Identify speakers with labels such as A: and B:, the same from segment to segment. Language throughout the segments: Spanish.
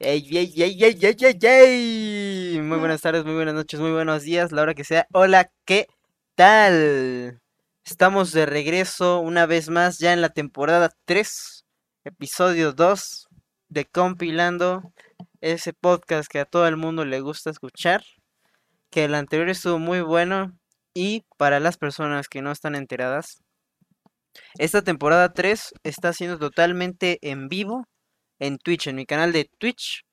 A: Ey, ey, ey, ey, ey, ey, ey. Muy buenas tardes, muy buenas noches, muy buenos días, la hora que sea. Hola, ¿qué tal? Estamos de regreso una vez más ya en la temporada 3, episodio 2 de Compilando, ese podcast que a todo el mundo le gusta escuchar, que el anterior estuvo muy bueno y para las personas que no están enteradas, esta temporada 3 está siendo totalmente en vivo en Twitch, en mi canal de Twitch,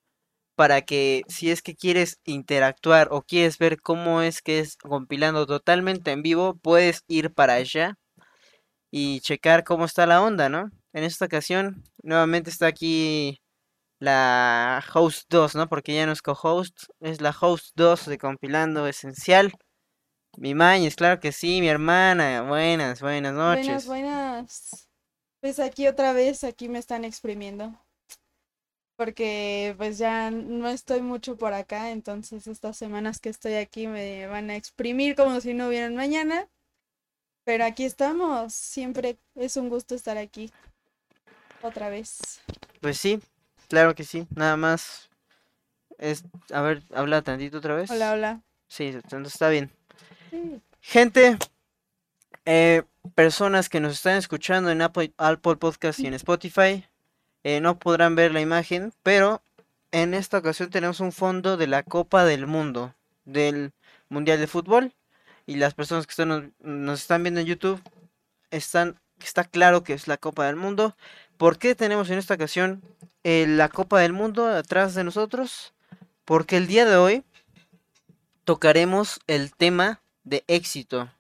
A: para que si es que quieres interactuar o quieres ver cómo es que es compilando totalmente en vivo, puedes ir para allá y checar cómo está la onda, ¿no? En esta ocasión, nuevamente está aquí la host 2, ¿no? Porque ya no es co-host, es la host 2 de compilando esencial. Mi mañez, claro que sí, mi hermana. Buenas, buenas noches.
B: Buenas, buenas. Pues aquí otra vez, aquí me están exprimiendo. Porque pues ya no estoy mucho por acá, entonces estas semanas que estoy aquí me van a exprimir como si no hubieran mañana. Pero aquí estamos, siempre es un gusto estar aquí. Otra vez.
A: Pues sí, claro que sí, nada más. Es, a ver, habla tantito otra vez.
B: Hola, hola.
A: Sí, entonces está bien. Gente, eh, personas que nos están escuchando en Apple, Apple Podcast y en Spotify, eh, no podrán ver la imagen, pero en esta ocasión tenemos un fondo de la Copa del Mundo, del Mundial de Fútbol. Y las personas que están, nos están viendo en YouTube están, está claro que es la Copa del Mundo. ¿Por qué tenemos en esta ocasión eh, la Copa del Mundo atrás de nosotros? Porque el día de hoy tocaremos el tema de éxito.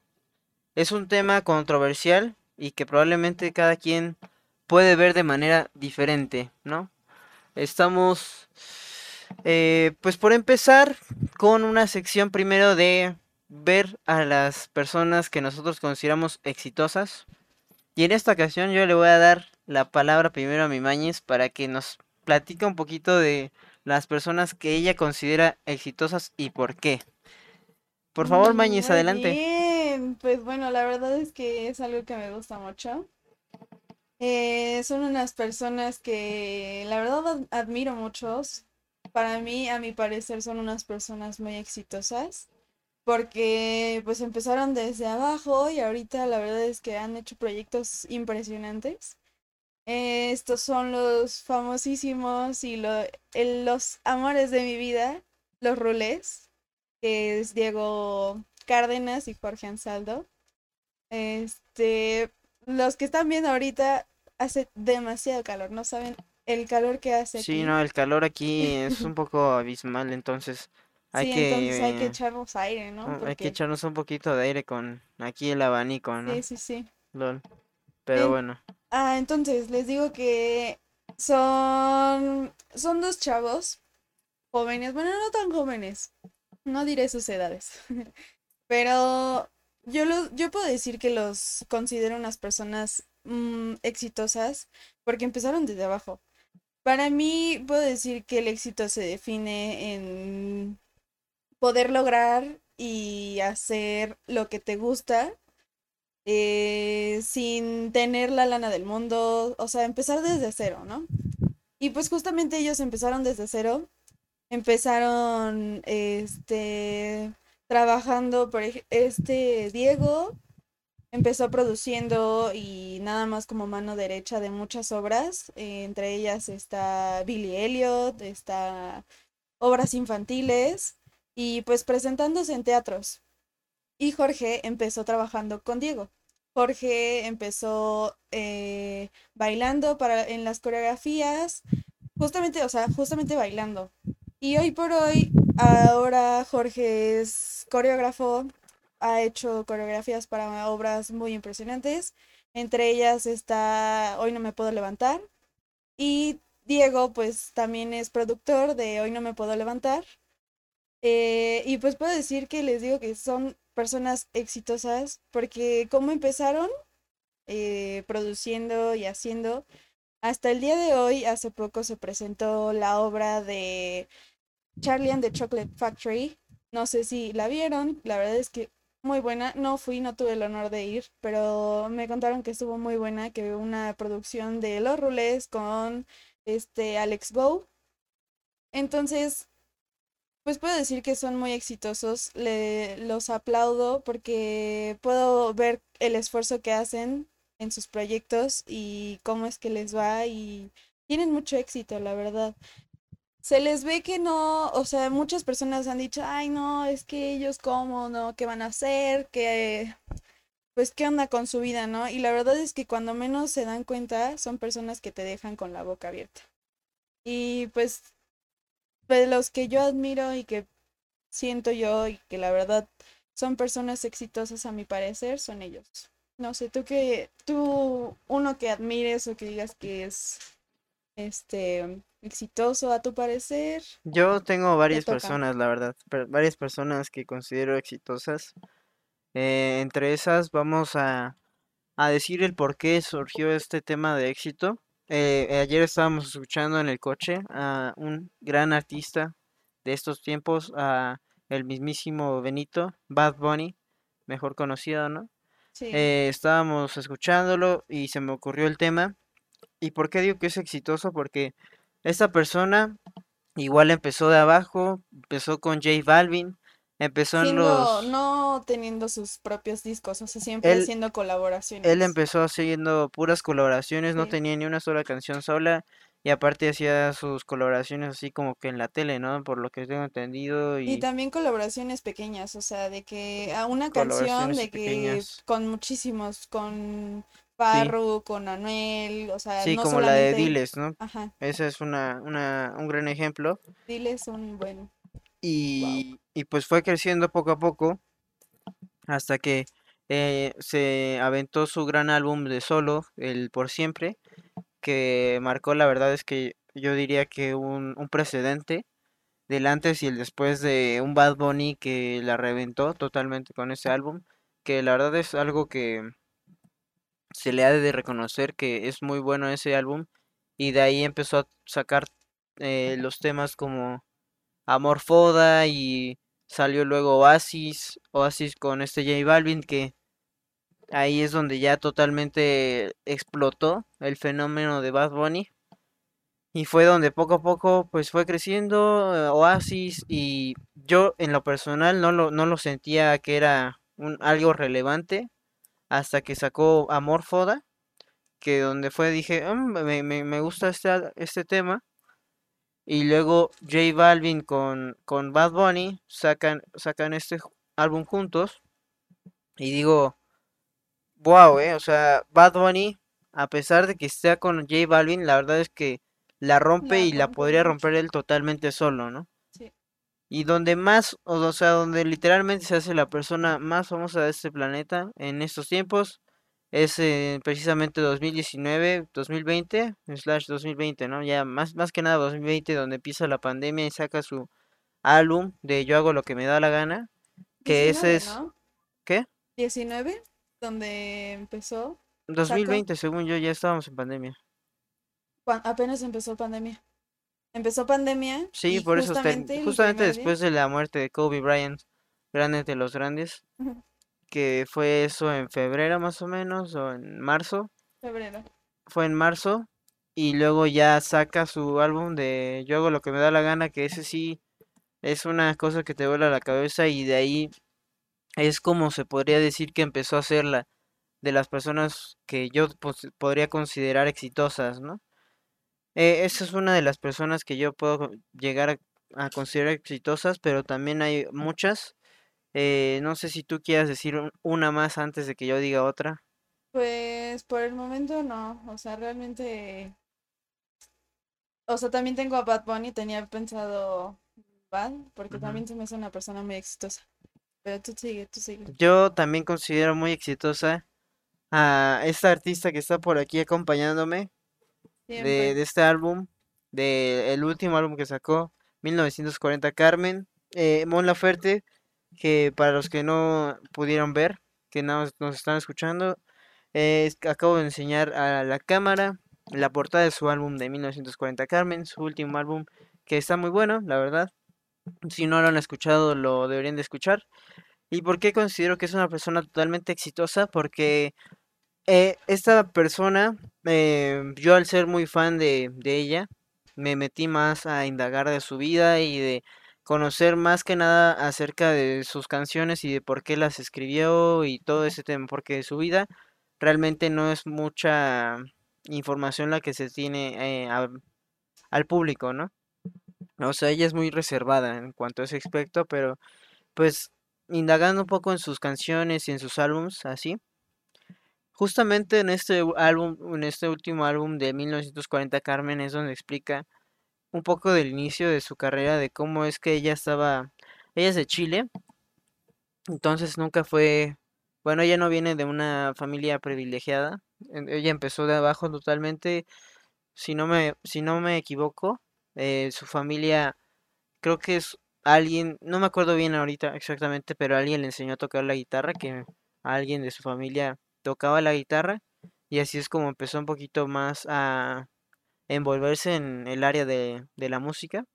A: Es un tema controversial y que probablemente cada quien puede ver de manera diferente, ¿no? Estamos, eh, pues por empezar, con una sección primero de ver a las personas que nosotros consideramos exitosas. Y en esta ocasión yo le voy a dar la palabra primero a mi Mañez para que nos platique un poquito de las personas que ella considera exitosas y por qué. Por favor,
B: Mm,
A: Mañez, adelante.
B: Bien, pues bueno, la verdad es que es algo que me gusta mucho. Eh, son unas personas que la verdad ad- admiro muchos. Para mí, a mi parecer, son unas personas muy exitosas porque pues empezaron desde abajo y ahorita la verdad es que han hecho proyectos impresionantes. Eh, estos son los famosísimos y lo- los amores de mi vida, los rulés, que es Diego Cárdenas y Jorge Ansaldo. Este, los que están viendo ahorita hace demasiado calor, no saben el calor que hace
A: Sí,
B: aquí.
A: no, el calor aquí es un poco abismal, entonces hay
B: Sí,
A: que,
B: entonces hay que
A: eh,
B: echarnos aire, ¿no?
A: uh, hay que echarnos un poquito de aire con aquí el abanico, ¿no?
B: sí, sí, sí.
A: Lol. Pero
B: En-
A: bueno,
B: Ah, entonces les digo que son son dos chavos jóvenes, bueno, no tan jóvenes. No diré sus edades. Pero yo los yo puedo decir que los considero unas personas mm, exitosas porque empezaron desde abajo. Para mí puedo decir que el éxito se define en poder lograr y hacer lo que te gusta eh, sin tener la lana del mundo, o sea, empezar desde cero, ¿no? Y pues justamente ellos empezaron desde cero, empezaron, este, trabajando, por este Diego empezó produciendo y nada más como mano derecha de muchas obras, eh, entre ellas está Billy Elliot, está obras infantiles y pues presentándose en teatros. Y Jorge empezó trabajando con Diego. Jorge empezó eh, bailando para, en las coreografías, justamente, o sea, justamente bailando. Y hoy por hoy, ahora Jorge es coreógrafo, ha hecho coreografías para obras muy impresionantes. Entre ellas está Hoy no me puedo levantar. Y Diego, pues también es productor de Hoy no me puedo levantar. Eh, y pues puedo decir que les digo que son personas exitosas porque como empezaron eh, produciendo y haciendo, hasta el día de hoy, hace poco se presentó la obra de Charlie and the Chocolate Factory. No sé si la vieron, la verdad es que muy buena. No fui, no tuve el honor de ir, pero me contaron que estuvo muy buena, que una producción de Los Rulés con este Alex Go Entonces, pues puedo decir que son muy exitosos, le, los aplaudo porque puedo ver el esfuerzo que hacen en sus proyectos y cómo es que les va y tienen mucho éxito, la verdad. Se les ve que no, o sea, muchas personas han dicho, ay no, es que ellos cómo, no, qué van a hacer, que pues qué onda con su vida, ¿no? Y la verdad es que cuando menos se dan cuenta son personas que te dejan con la boca abierta. Y pues de los que yo admiro y que siento yo y que la verdad son personas exitosas a mi parecer, son ellos. No sé, tú que, tú, uno que admires o que digas que es, este, exitoso a tu parecer.
A: Yo tengo varias personas, la verdad, varias personas que considero exitosas. Eh, entre esas vamos a, a decir el por qué surgió este tema de éxito. Eh, ayer estábamos escuchando en el coche a un gran artista de estos tiempos, a el mismísimo Benito, Bad Bunny, mejor conocido, ¿no? Sí. Eh, estábamos escuchándolo y se me ocurrió el tema. ¿Y por qué digo que es exitoso? Porque esta persona igual empezó de abajo, empezó con J Balvin, Empezó en los...
B: No teniendo sus propios discos, o sea, siempre haciendo colaboraciones.
A: Él empezó haciendo puras colaboraciones, no tenía ni una sola canción sola, y aparte hacía sus colaboraciones así como que en la tele, ¿no? Por lo que tengo entendido.
B: Y, también colaboraciones pequeñas, o sea, de que a una canción, de que con muchísimos, con Parru, con Anuel, o sea,
A: sí, como la de Diles, ¿no? Ajá. Ese es una, una, un gran ejemplo.
B: Diles un buen
A: y, pues fue creciendo poco a poco hasta que eh, se aventó su gran álbum de solo, el Por Siempre, que marcó, la verdad es que yo diría que un, un precedente del antes y el después de un Bad Bunny que la reventó totalmente con ese álbum, que la verdad es algo que se le ha de reconocer que es muy bueno ese álbum y de ahí empezó a sacar eh, los temas como Amor Foda y salió luego Oasis, Oasis con este J Balvin que ahí es donde ya totalmente explotó el fenómeno de Bad Bunny y fue donde poco a poco pues fue creciendo eh, Oasis y yo en lo personal no lo, no lo sentía que era un, algo relevante hasta que sacó Amor Foda que donde fue dije mm, me, me, me gusta este, este tema y luego J Balvin con, con Bad Bunny sacan, sacan este álbum juntos. Y digo, wow, eh, o sea, Bad Bunny, a pesar de que esté con J Balvin, la verdad es que la rompe y la podría romper él totalmente solo, ¿no? Sí. Y donde más, o sea, donde literalmente se hace la persona más famosa de este planeta en estos tiempos, es eh, precisamente 2019, 2020, slash 2020, ¿no? Ya más, más que nada 2020, donde empieza la pandemia y saca su álbum de Yo hago lo que me da la gana, que ese es... ¿Qué?
B: 19, donde empezó.
A: 2020, según yo, ya estábamos en pandemia.
B: apenas empezó pandemia. Empezó pandemia.
A: Sí, por eso, justamente después de la muerte de Kobe Bryant, grandes de los grandes que fue eso en febrero más o menos, o en marzo.
B: Febrero.
A: Fue en marzo. Y luego ya saca su álbum de Yo hago lo que me da la gana, que ese sí es una cosa que te vuela la cabeza y de ahí es como se podría decir que empezó a ser la de las personas que yo pues, podría considerar exitosas, ¿no? Eh, esa es una de las personas que yo puedo llegar a considerar exitosas, pero también hay muchas eh, no sé si tú quieras decir una más antes de que yo diga otra.
B: Pues por el momento no, o sea, realmente... O sea, también tengo a Bad Bunny, tenía pensado Bad, porque también se me hace una persona muy exitosa. Pero tú sigue, tú sigue.
A: Yo también considero muy exitosa a esta artista que está por aquí acompañándome de, de, este álbum, de el último álbum que sacó, 1940 Carmen, eh, Mon Laferte que para los que no pudieron ver, que no nos están escuchando, acabo de enseñar a la cámara la portada de su álbum de 1940 Carmen, su último álbum que está muy bueno, la verdad. Si no lo han escuchado, lo deberían de escuchar. ¿Y por qué considero que es una persona totalmente exitosa? Porque eh, esta persona, eh, yo al ser muy fan de, de ella, me metí más a indagar de su vida y de conocer más que nada acerca de sus canciones y de por qué las escribió y todo ese tema, porque de su vida realmente no es mucha información la que se tiene eh, al público, ¿no? O sea, ella es muy reservada en cuanto a ese aspecto, pero pues indagando un poco en sus canciones y en sus álbums, así. Justamente en este álbum, en este último álbum de 1940 Carmen es donde explica un poco del inicio de su carrera, de cómo es que ella estaba, ella es de Chile, entonces nunca fue, bueno, ella no viene de una familia privilegiada, ella empezó de abajo totalmente, si no me, si no me equivoco, eh, su familia, creo que es alguien, no me acuerdo bien ahorita exactamente, pero alguien le enseñó a tocar la guitarra, que alguien de su familia tocaba la guitarra, y así es como empezó un poquito más a envolverse en el área de, de la música.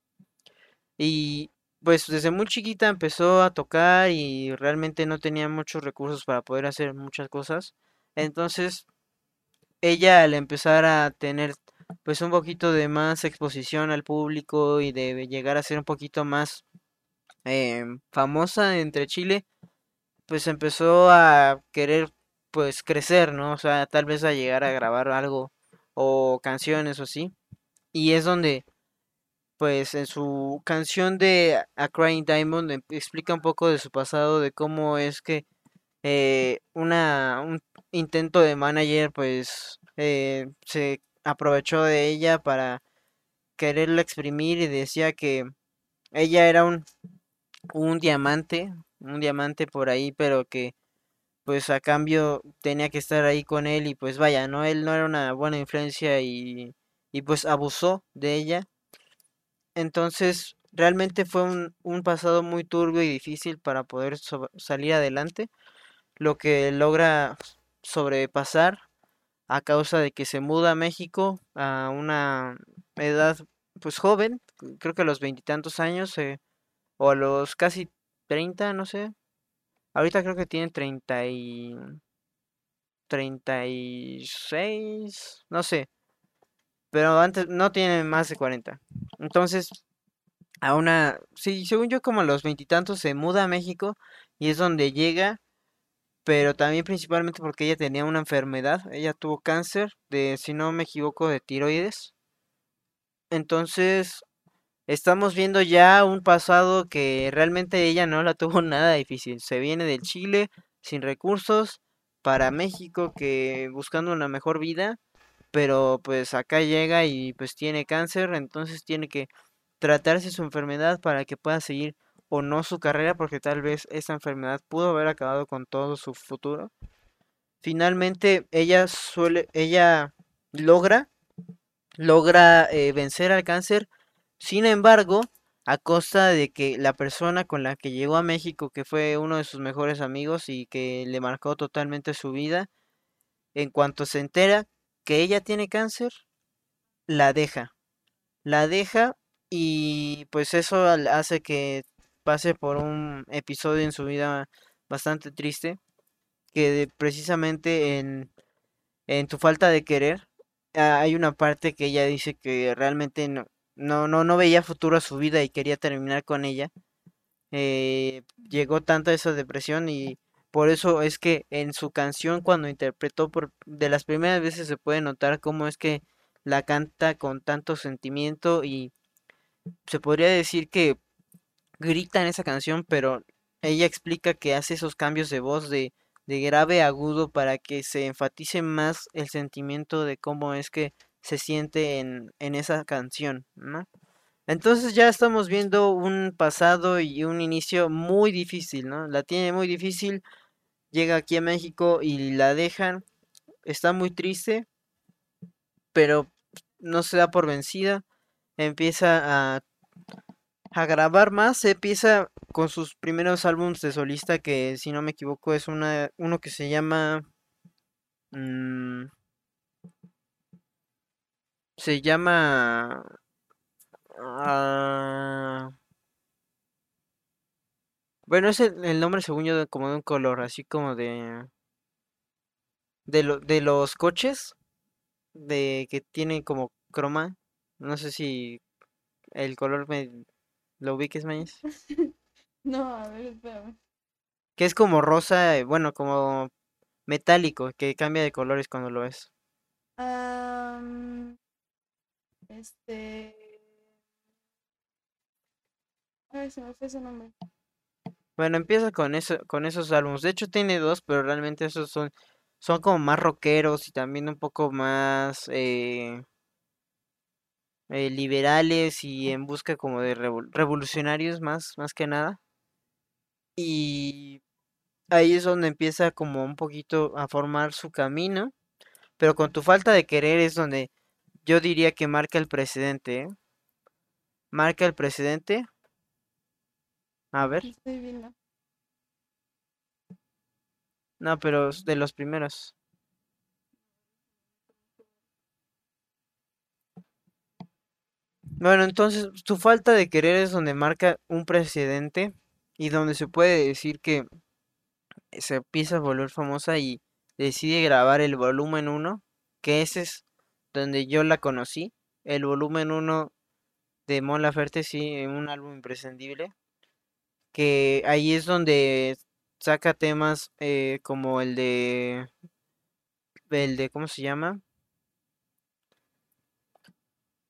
A: Y pues desde muy chiquita empezó a tocar y realmente no tenía muchos recursos para poder hacer muchas cosas. Entonces, ella al empezar a tener pues un poquito de más exposición al público y de llegar a ser un poquito más em, famosa entre Chile, pues empezó a querer pues crecer, ¿no? O sea, tal vez a llegar a grabar algo o canciones o así. Y es donde pues en su canción de A Crying Diamond em, explica un poco de su pasado, de cómo es que eh, una, un intento de manager pues eh, se aprovechó de ella para quererla exprimir y decía que ella era un, un diamante, un diamante por ahí, pero que pues a cambio tenía que estar ahí con él y pues vaya, ¿no? Él no era una buena influencia y, y pues abusó de ella. Entonces, realmente fue un, un pasado muy turbio y difícil para poder salir adelante, lo que logra sobrepasar a causa de que se muda a México a una edad pues joven, creo que a los veintitantos años eh, o a los casi treinta, no sé. Ahorita creo que tiene treinta y treinta y seis, no sé. Pero antes no tiene más de cuarenta. Entonces, a una, sí, según yo como a los veintitantos se muda a México y es donde llega pero también principalmente porque ella tenía una enfermedad, ella tuvo cáncer de, si no me equivoco, de tiroides. Entonces, estamos viendo ya un pasado que realmente ella no la tuvo nada difícil. Se viene del Chile sin recursos para México que buscando una mejor vida, pero pues acá llega y pues tiene cáncer, entonces tiene que tratarse su enfermedad para que pueda seguir o no su carrera porque tal vez esa enfermedad pudo haber acabado con todo su futuro. Finalmente ella suele, ella logra, logra eh, vencer al cáncer. Sin embargo, a costa de que la persona con la que llegó a México, que fue uno de sus mejores amigos y que le marcó totalmente su vida, en cuanto se entera que ella tiene cáncer, la deja. La deja y pues eso hace que pase por un episodio en su vida bastante triste, que precisamente en, en tu falta de querer, hay una parte que ella dice que realmente no, no, no, no veía futuro a su vida y quería terminar con ella. Eh, llegó tanto a esa depresión y por eso es que en su canción cuando interpretó por de las primeras veces se puede notar cómo es que la canta con tanto sentimiento y se podría decir que grita en esa canción, pero ella explica que hace esos cambios de voz de, de grave a agudo para que se enfatice más el sentimiento de cómo es que se siente en, en esa canción, ¿no? Entonces ya estamos viendo un pasado y un inicio muy difícil, ¿no? La tiene muy difícil, llega aquí a México y la dejan, está muy triste, pero no se da por vencida, empieza a a grabar más. Se empieza con sus primeros álbumes de solista, que si no me equivoco es una, uno que se llama... Mm, se llama... Ah, bueno, es el, nombre según yo como de un color, así como de... De, lo, de los coches, de que tienen como croma, No sé si el color me lo ubiques, Mañez.
B: No, a ver, espérame.
A: Que es como rosa, eh, bueno, como metálico, que cambia de colores cuando lo ves.
B: Este. Ay, se me fue ese nombre.
A: Bueno, empieza con eso, con esos álbumes. De hecho tiene dos, pero realmente esos son, son como más rockeros y también un poco más eh, eh, liberales y en busca como de revol- revolucionarios más, más que nada. Y ahí es donde empieza como un poquito a formar su camino, pero con tu falta de querer es donde yo diría que marca el precedente, ¿eh? Marca el precedente. A ver, no, pero de los primeros. Bueno, entonces tu falta de querer es donde marca un precedente y donde se puede decir que se empieza a volver famosa y decide grabar el volumen uno que ese es donde yo la conocí, el volumen uno de Mon Laferte, sí, un álbum imprescindible, que ahí es donde saca temas eh, como el de, el de, ¿cómo se llama?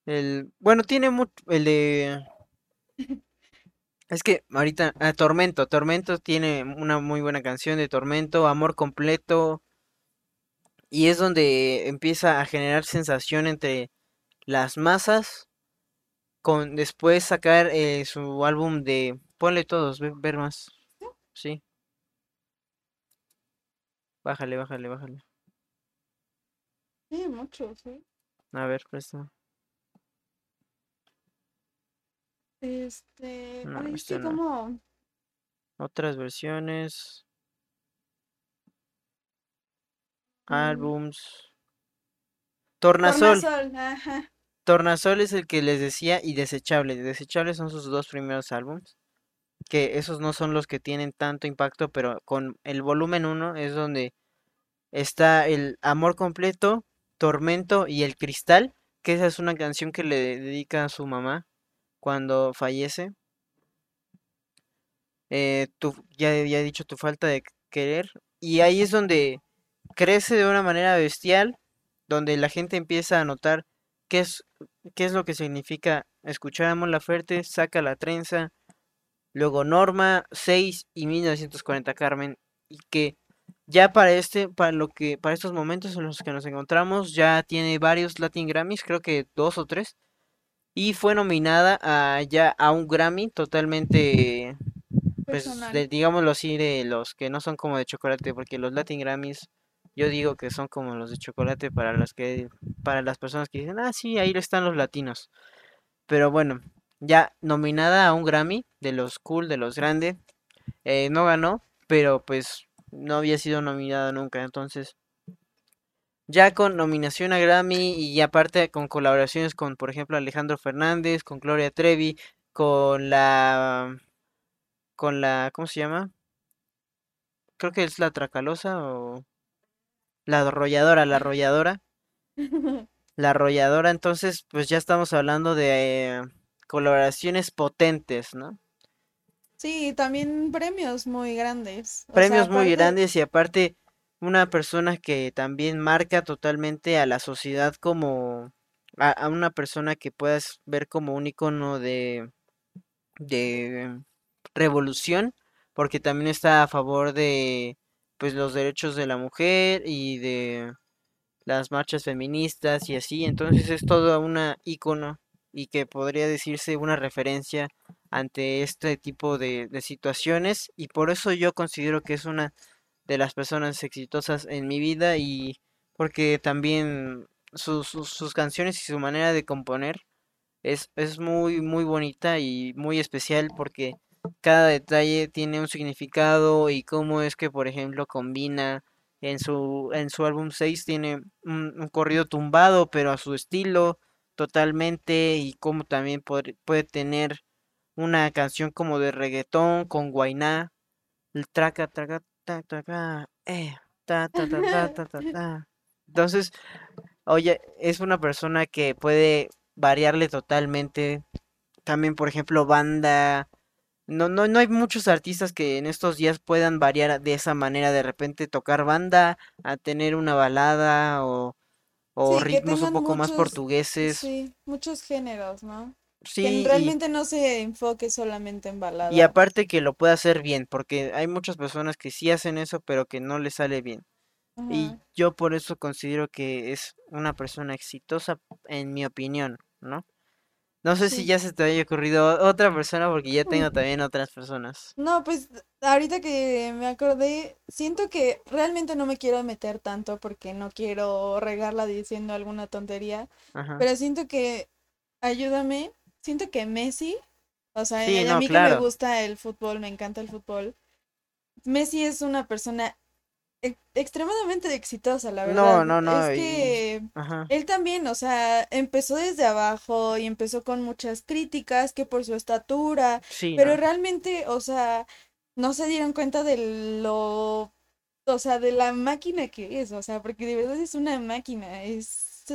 A: El, bueno, tiene mucho, el de, es que ahorita, ah, Tormento, Tormento tiene una muy buena canción de Tormento, Amor Completo, y es donde empieza a generar sensación entre las masas, con después sacar eh, su álbum de, ponle todos, ve- ver más, sí, bájale, bájale, bájale,
B: Sí, mucho, sí.
A: a ver, presta,
B: Este.
A: no,
B: Ay, es
A: este
B: que
A: no,
B: como.
A: otras versiones,
B: mm,
A: álbums, Tornasol.
B: Tornasol, ajá.
A: Tornasol es el que les decía y Desechable. Desechable son sus dos primeros álbumes, que esos no son los que tienen tanto impacto, pero con el volumen uno es donde está el Amor Completo, Tormento y El Cristal, que esa es una canción que le dedica a su mamá cuando fallece. Eh, tu, ya había dicho tu falta de querer, y ahí es donde crece de una manera bestial, donde la gente empieza a notar qué es, qué es lo que significa escuchar a Mon Laferte, saca la trenza, luego Norma, 6 y 1940 Carmen, y que ya para este, para lo que, para estos momentos en los que nos encontramos, ya tiene varios Latin Grammys, creo que dos o tres, y fue nominada a ya a un Grammy totalmente, pues de- digámoslo así, de los que no son como de chocolate, porque los Latin Grammys yo digo que son como los de chocolate para las que, para las personas que dicen, ah, sí, ahí están los latinos. Pero bueno, ya nominada a un Grammy de los cool, de los grandes, no ganó, pero pues no había sido nominada nunca, entonces ya con nominación a Grammy y aparte con colaboraciones con, por ejemplo, Alejandro Fernández, con Gloria Trevi, con la, con la, ¿cómo se llama? Creo que es la Tracalosa o la arrolladora, la arrolladora, la arrolladora, entonces pues ya estamos hablando de eh, colaboraciones potentes, ¿no?
B: Sí, también premios muy grandes. O sea,
A: Premios muy
B: aparte.
A: grandes y aparte una persona que también marca totalmente a la sociedad como a, una persona que puedas ver como un icono de, de revolución, porque también está a favor de pues los derechos de la mujer y de las marchas feministas y así, entonces es todo una icono y que podría decirse una referencia ante este tipo de, de situaciones y por eso yo considero que es una de las personas exitosas en mi vida y porque también sus, sus, canciones y su manera de componer es, es muy muy bonita y muy especial porque cada detalle tiene un significado y cómo es que por ejemplo combina en su, en su álbum 6 tiene un, un corrido tumbado, pero a su estilo totalmente, y cómo también puede, puede tener una canción como de reggaetón con Guainá, el traca, traca, ta, traca, eh, ta, ta, ta, ta, ta, ta, ta. Entonces, oye, es una persona que puede variarle totalmente. También, por ejemplo, banda. No, no, no hay muchos artistas que en estos días puedan variar de esa manera, de repente tocar banda a tener una balada o, o
B: Sí,
A: ritmos un poco más portugueses.
B: sí, muchos géneros, ¿no? Que
A: y,
B: realmente no se enfoque solamente en
A: y
B: balada.
A: aparte que lo pueda hacer bien, porque hay muchas personas que sí hacen eso, pero que no les sale bien. Y yo por eso considero que es una persona exitosa, en mi opinión, ¿no? No sé si ya se te haya ocurrido otra persona, porque ya tengo también otras personas.
B: No, pues ahorita que me acordé, siento que realmente no me quiero meter tanto porque no quiero regarla diciendo alguna tontería,
A: Ajá.
B: pero siento que, ayúdame, siento que Messi, o sea,
A: Sí,
B: a
A: no,
B: mí que me gusta el fútbol, me encanta el fútbol, Messi es una persona e- extremadamente exitosa, la
A: No,
B: verdad.
A: no,
B: Es
A: no, y...
B: que
A: Ajá.
B: él también, o sea, empezó desde abajo y empezó con muchas críticas, que por su estatura,
A: Sí,
B: pero
A: no.
B: realmente, o sea, no se dieron cuenta de lo, o sea, de la máquina que es, o sea, porque de verdad es una máquina, es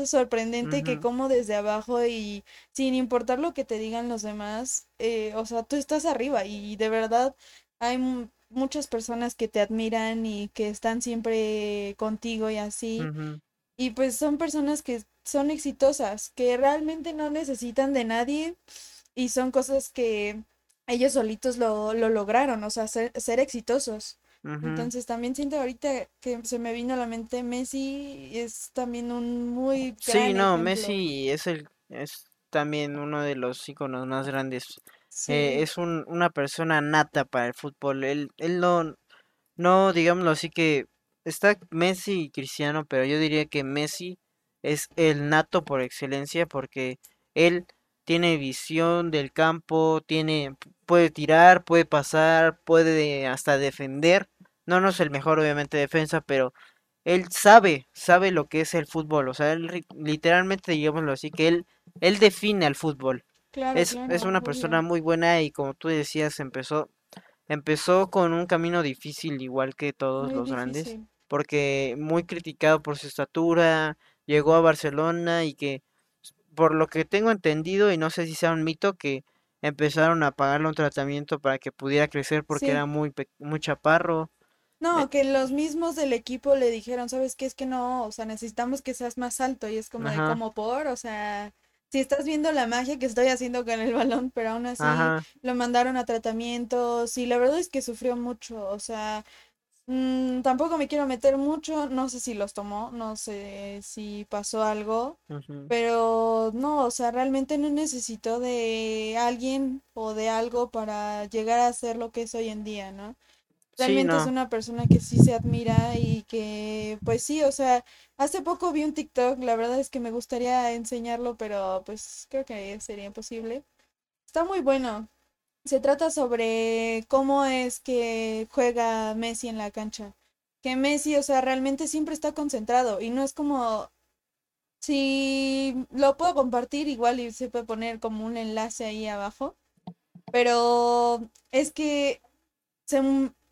B: sorprendente que como desde abajo y sin importar lo que te digan los demás, eh, o sea, tú estás arriba y de verdad hay mu- muchas personas que te admiran y que están siempre contigo y así. Y pues son personas que son exitosas, que realmente no necesitan de nadie y son cosas que ellos solitos lo, lo lograron, o sea, ser, ser exitosos. Entonces también siento ahorita que se me vino a la mente Messi es también un muy
A: Sí,
B: gran
A: no,
B: ejemplo.
A: Messi es el, es también uno de los íconos más grandes. Eh,
B: Sí,
A: es un, una persona nata para el fútbol. Él, él no, no, digámoslo así que está Messi y Cristiano, pero yo diría que Messi es el nato por excelencia porque él tiene visión del campo, tiene, puede tirar, puede pasar, puede hasta defender. No, no es el mejor, obviamente, defensa, pero él sabe, sabe lo que es el fútbol. O sea, él literalmente, digámoslo así, que él, él define al fútbol.
B: claro,
A: Es, es una persona muy buena y como tú decías, empezó Empezó con un camino difícil, igual que todos
B: Muy
A: los grandes, porque muy criticado por su estatura, llegó a Barcelona y que, por lo que tengo entendido, y no sé si sea un mito, que empezaron a pagarle un tratamiento para que pudiera crecer porque era muy, muy chaparro.
B: No, que los mismos del equipo le dijeron, ¿sabes qué? Es que no, o sea, necesitamos que seas más alto y es como de como por, o sea, si estás viendo la magia que estoy haciendo con el balón, pero aún así
A: ajá,
B: lo mandaron a tratamientos y la verdad es que sufrió mucho, o sea, mm, tampoco me quiero meter mucho, no sé si los tomó, no sé si pasó algo, pero no, o sea, realmente no necesito de alguien o de algo para llegar a ser lo que es hoy en día, ¿no?
A: Sí,
B: Realmente es una persona que sí se admira y que, pues sí, o sea, hace poco vi un TikTok, la verdad es que me gustaría enseñarlo, pero pues creo que sería imposible. Está muy bueno. Se trata sobre cómo es que juega Messi en la cancha. Que Messi, o sea, realmente siempre está concentrado y no es como, si lo puedo compartir igual y se puede poner como un enlace ahí abajo, pero es que se,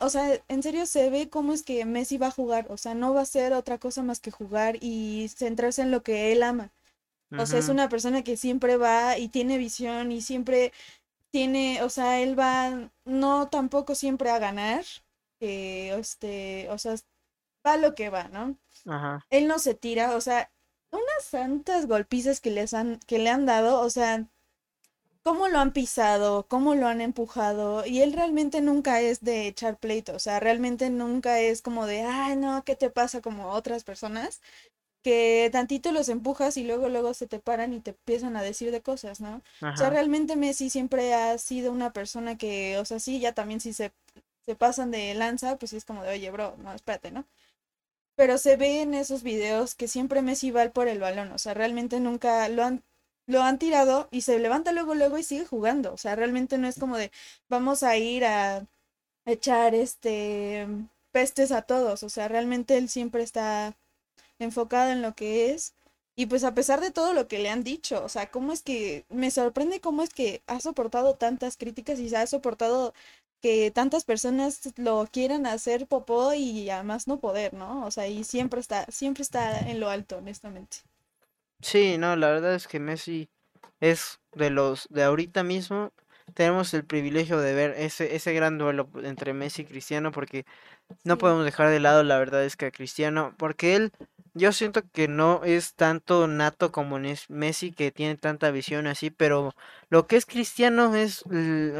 B: o sea, en serio se ve cómo es que Messi va a jugar, o sea, no va a hacer otra cosa más que jugar y centrarse en lo que él ama. O sea, es una persona que siempre va y tiene visión y siempre tiene, o sea, él va, no tampoco siempre a ganar, que, este, o sea, va a lo que va, ¿no?
A: Ajá,
B: Él no se tira, o sea, unas santas golpizas que les han, que le han dado, o sea, cómo lo han pisado, cómo lo han empujado, y él realmente nunca es de echar pleito, o sea, realmente nunca es como de, ay, no, ¿qué te pasa? Como otras personas, que tantito los empujas y luego, luego se te paran y te empiezan a decir de cosas, ¿no? O sea, realmente Messi siempre ha sido una persona que, o sea, sí, ya también si se, se pasan de lanza, pues sí es como de, oye, bro, no, espérate, ¿no? Pero se ve en esos videos que siempre Messi va por el balón, o sea, realmente nunca lo han, lo han tirado y se levanta luego, luego y sigue jugando, o sea, realmente no es como de vamos a ir a echar este pestes a todos, o sea, realmente él siempre está enfocado en lo que es. Y pues a pesar de todo lo que le han dicho, o sea, cómo es que me sorprende cómo es que ha soportado tantas críticas y se ha soportado que tantas personas lo quieran hacer popó y además no poder, ¿no? O sea, y siempre está, siempre está en lo alto, honestamente.
A: Sí, no, la verdad es que Messi. es de los de ahorita mismo tenemos el privilegio de ver ese, ese gran duelo entre Messi y Cristiano porque no
B: Sí.
A: podemos dejar de lado la verdad es que a Cristiano, porque él yo siento que no es tanto nato como Messi que tiene tanta visión así, pero lo que es Cristiano es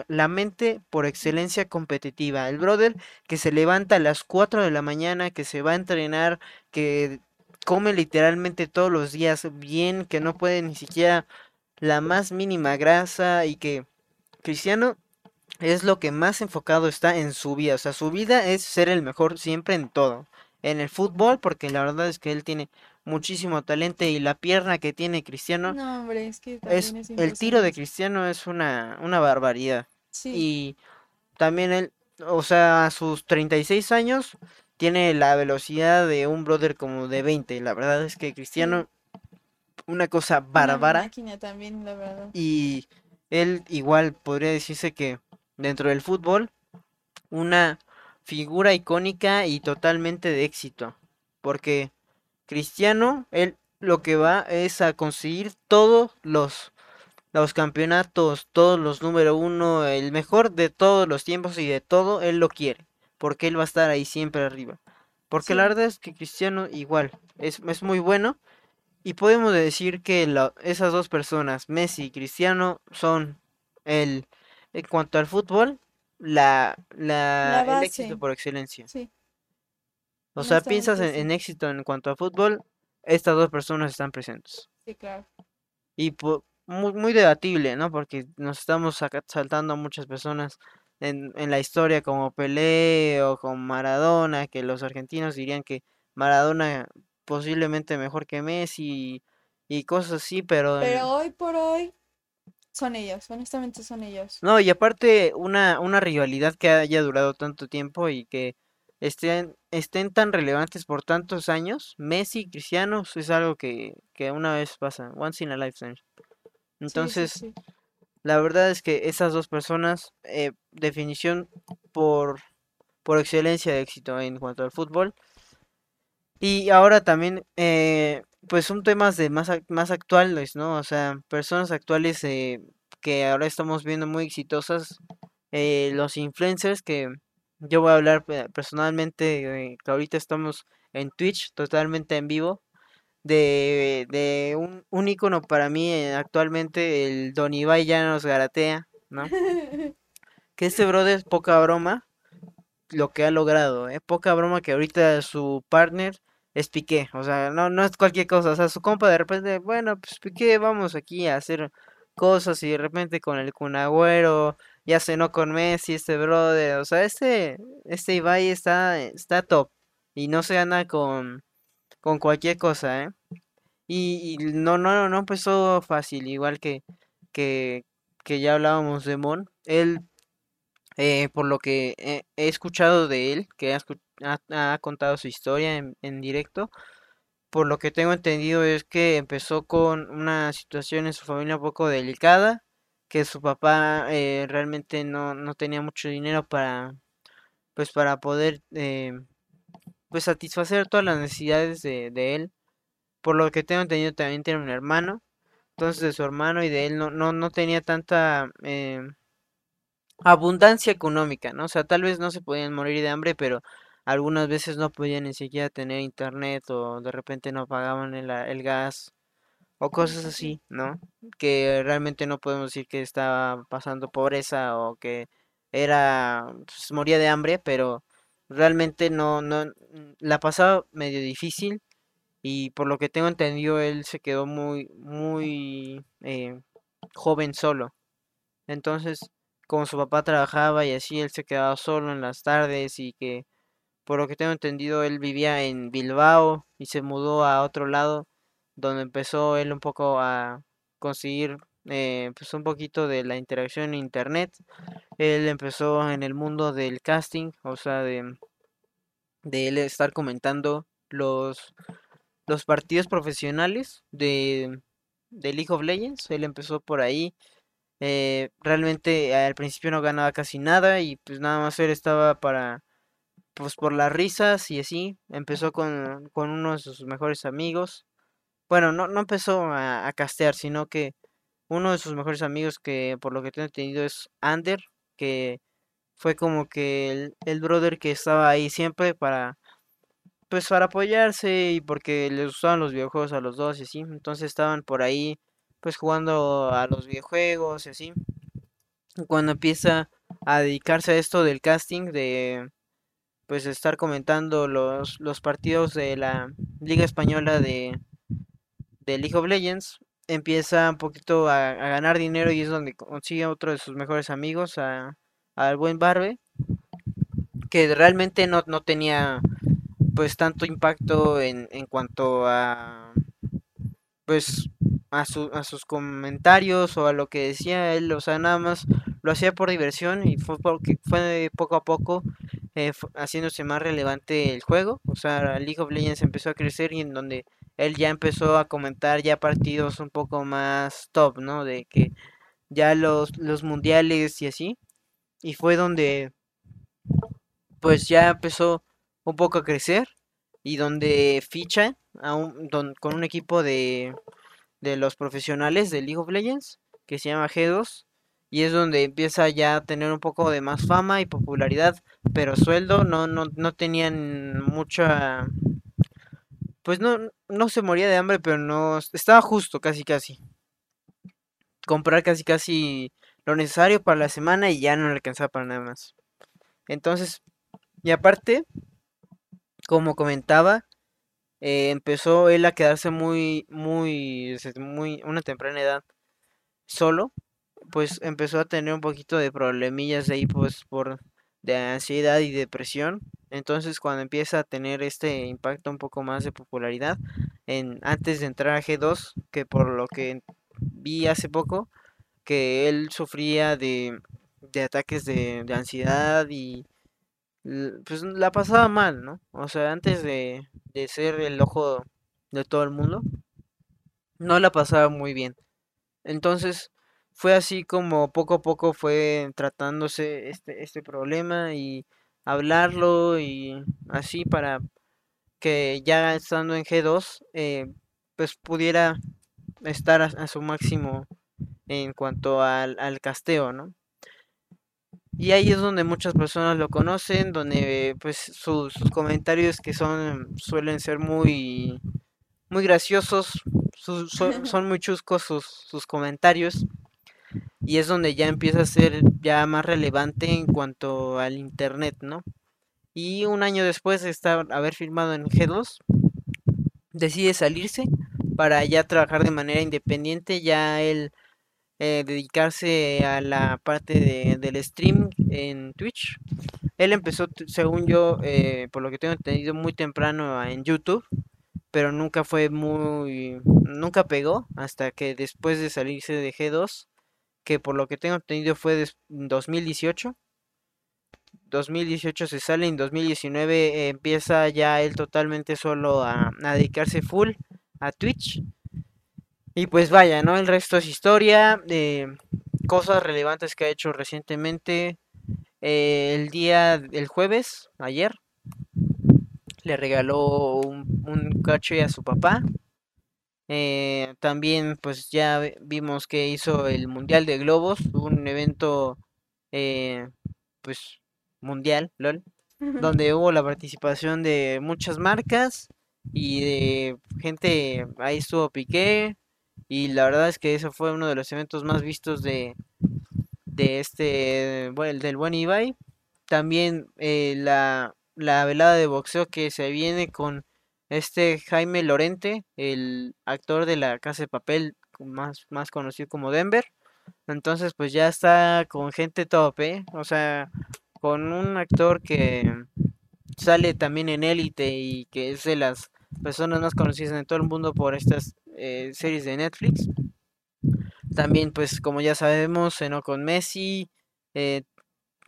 A: la mente por excelencia competitiva. El brother que se levanta a las 4 de la mañana, que se va a entrenar, que come literalmente todos los días bien, que no puede ni siquiera la más mínima grasa y que Cristiano es lo que más enfocado está en su vida. O sea, su vida es ser el mejor siempre en todo. En el fútbol, porque la verdad es que él tiene muchísimo talento y la pierna que tiene Cristiano
B: No, hombre, es que
A: es
B: también es
A: el tiro de. Cristiano es una, una barbaridad.
B: Sí,
A: Y también él, o sea, a sus 36 años tiene la velocidad de un brother como de 20. La verdad es que. Cristiano, una cosa bárbara.
B: también, la verdad.
A: Y él igual podría decirse que dentro del fútbol, una figura icónica y totalmente de éxito. Porque Cristiano, él lo que va es a conseguir todos los, los campeonatos, todos los número uno, el mejor de todos los tiempos y de todo, él lo quiere. Porque él va a estar ahí siempre arriba. Porque la verdad es que Cristiano igual es, es muy bueno. Y podemos decir que la- esas dos personas, Messi y Cristiano, son el, en cuanto al fútbol, la,
B: la
A: la, el éxito por excelencia.
B: sí,
A: O sea, piensas en, éxito en cuanto a fútbol, estas dos personas están presentes.
B: sí, claro.
A: Y muy, muy debatible, ¿no? Porque nos estamos saltando a muchas personas en, en la historia como Pelé o como Maradona, que los argentinos dirían que Maradona posiblemente mejor que Messi y, y cosas así, pero
B: Pero hoy por hoy son ellos, honestamente son ellos.
A: no, y aparte una, una rivalidad que haya durado tanto tiempo y que estén, estén tan relevantes por tantos años, Messi y Cristiano es algo que, que una vez pasa, once in a lifetime.
B: Sí, sí,
A: Entonces,
B: sí.
A: La verdad es que esas dos personas, eh, definición por, por excelencia de éxito en cuanto al fútbol. Y ahora también, eh, pues son temas de más, más actuales, ¿no? O sea, personas actuales eh, que ahora estamos viendo muy exitosas, eh, los influencers, que yo voy a hablar pe- personalmente, eh, que ahorita estamos en Twitch, totalmente en vivo, de, de un, un ícono para mí eh, actualmente, el Don Ibai Llanos Garatea, ¿no? Que este brother es poca broma lo que ha logrado, ¿eh? Poca broma que ahorita su partner es Piqué, o sea, no, no es cualquier cosa, o sea, su compa de repente, bueno, pues Piqué, vamos aquí a hacer cosas y de repente con el Kun Agüero, ya cenó con Messi, este brother, o sea, este, este Ibai está, está top y no se gana con, con cualquier cosa, ¿eh? Y, y no, no, no empezó fácil, igual que, que, que ya hablábamos de Mon, él eh, por lo que he, escuchado de él, que ha contado su historia en, en directo, por lo que tengo entendido es que empezó con una situación en su familia un poco delicada, que su papá eh, realmente no, no tenía mucho dinero para, pues para poder eh, pues satisfacer todas las necesidades de, de él, por lo que tengo entendido también tiene un hermano, entonces de su hermano y de él no, no, no tenía tanta... eh, abundancia económica, ¿no? O sea, tal vez no se podían morir de hambre, pero algunas veces no podían ni siquiera tener internet o de repente no pagaban el, el gas o cosas
B: sí, sí.
A: así, ¿no? Que realmente no podemos decir que estaba pasando pobreza o que era, pues, moría de hambre, pero realmente no, no, la pasaba medio difícil y por lo que tengo entendido él se quedó muy, muy eh, joven solo. Entonces, como su papá trabajaba y así, él se quedaba solo en las tardes y que, por lo que tengo entendido, él vivía en Bilbao y se mudó a otro lado, donde empezó él un poco a conseguir eh, pues un poquito de la interacción en internet. Él empezó en el mundo del casting, o sea, de, de él estar comentando los, los partidos profesionales de, de League of Legends. Él empezó por ahí eh, realmente al principio no ganaba casi nada y pues nada más él estaba para, pues por las risas y así. Empezó con, con uno de sus mejores amigos. Bueno, no, no empezó a, a castear, sino que uno de sus mejores amigos que por lo que tengo entendido es Ander, que fue como que el, brother que estaba ahí siempre para pues para apoyarse y porque les gustaban los videojuegos a los dos y así. Entonces estaban por ahí pues jugando a los videojuegos y así. Cuando empieza a dedicarse a esto del casting, de pues estar comentando los, los partidos de la Liga Española de, de League of Legends, empieza un poquito a, a ganar dinero y es donde consigue otro de sus mejores amigos, a, al buen Barbe, que realmente no, no tenía pues tanto impacto en, en cuanto a pues a, su, a sus comentarios o a lo que decía él, o sea, nada más lo hacía por diversión y fue porque fue poco a poco eh, haciéndose más relevante el juego, o sea, League of Legends empezó a crecer y en donde él ya empezó a comentar ya partidos un poco más top, ¿no? De que ya los, los mundiales y así, y fue donde pues ya empezó un poco a crecer y donde ficha a un, don, con un equipo de, de los profesionales de League of Legends que se llama G2 y es donde empieza ya a tener un poco de más fama y popularidad, pero sueldo no, no, no tenían mucha... Pues no, no se moría de hambre, pero no... Estaba justo, casi casi. Comprar casi casi lo necesario para la semana y ya no le alcanzaba para nada más. Entonces, y aparte, como comentaba, eh, empezó él a quedarse muy, muy, muy, una temprana edad solo, pues empezó a tener un poquito de problemillas de ahí, pues por de ansiedad y depresión. Entonces, cuando empieza a tener este impacto un poco más de popularidad, en antes de entrar a G2, que por lo que vi hace poco, que él sufría de, ataques de, de ansiedad y pues la pasaba mal, ¿no? O sea, antes de, de ser el ojo de todo el mundo, no la pasaba muy bien. Entonces, fue así como poco a poco fue tratándose este, este problema y hablarlo y así para que ya estando en G2, eh, pues pudiera estar a, a, su máximo en cuanto al, al casteo, ¿no? Y ahí es donde muchas personas lo conocen, donde pues sus, sus comentarios que son suelen ser muy muy graciosos, sus, son, son, muy chuscos sus, sus comentarios y es donde ya empieza a ser ya más relevante en cuanto al internet, ¿no? Y un año después de estar, haber firmado en G2, decide salirse para ya trabajar de manera independiente, ya él eh, dedicarse a la parte de, del stream en Twitch. Él empezó, según yo, eh, por lo que tengo entendido, muy temprano en YouTube, pero nunca fue muy, nunca pegó hasta que después de salirse de G2, que por lo que tengo entendido fue en 2018. 2018 se sale, en 2019 eh, empieza ya él totalmente solo a, dedicarse full a Twitch y pues vaya, ¿no? El resto es historia, eh, cosas relevantes que ha hecho recientemente. Eh, el día, el jueves, ayer, le regaló un, un a su papá. Eh, también pues ya vimos que hizo el Mundial de Globos, un evento eh, pues mundial, LOL, donde hubo la participación de muchas marcas y de gente, ahí estuvo Piqué, y la verdad es que eso fue uno de los eventos más vistos de, de este, bueno, del buen Ibai. También eh, la, la velada de boxeo que se viene con este Jaime Lorente, el actor de la Casa de Papel, más, más conocido como Denver. Entonces, pues ya está con gente top, ¿eh? O sea, con un actor que sale también en Élite y que es de las personas más conocidas en todo el mundo por estas eh, series de Netflix. También, pues, como ya sabemos, cenó con Messi. Eh,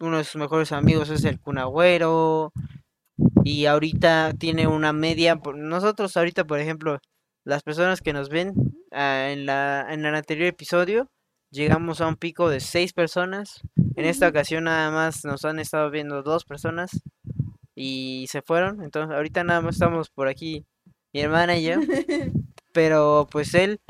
A: uno de sus mejores amigos es el Cunagüero. Y ahorita tiene una media. Nosotros, ahorita, por ejemplo, las personas que nos ven uh, en, la, en el anterior episodio, llegamos a un pico de seis personas. En esta ocasión, nada más nos han estado viendo dos personas y se fueron. Entonces, ahorita nada más estamos por aquí, mi hermana y yo. Pero pues él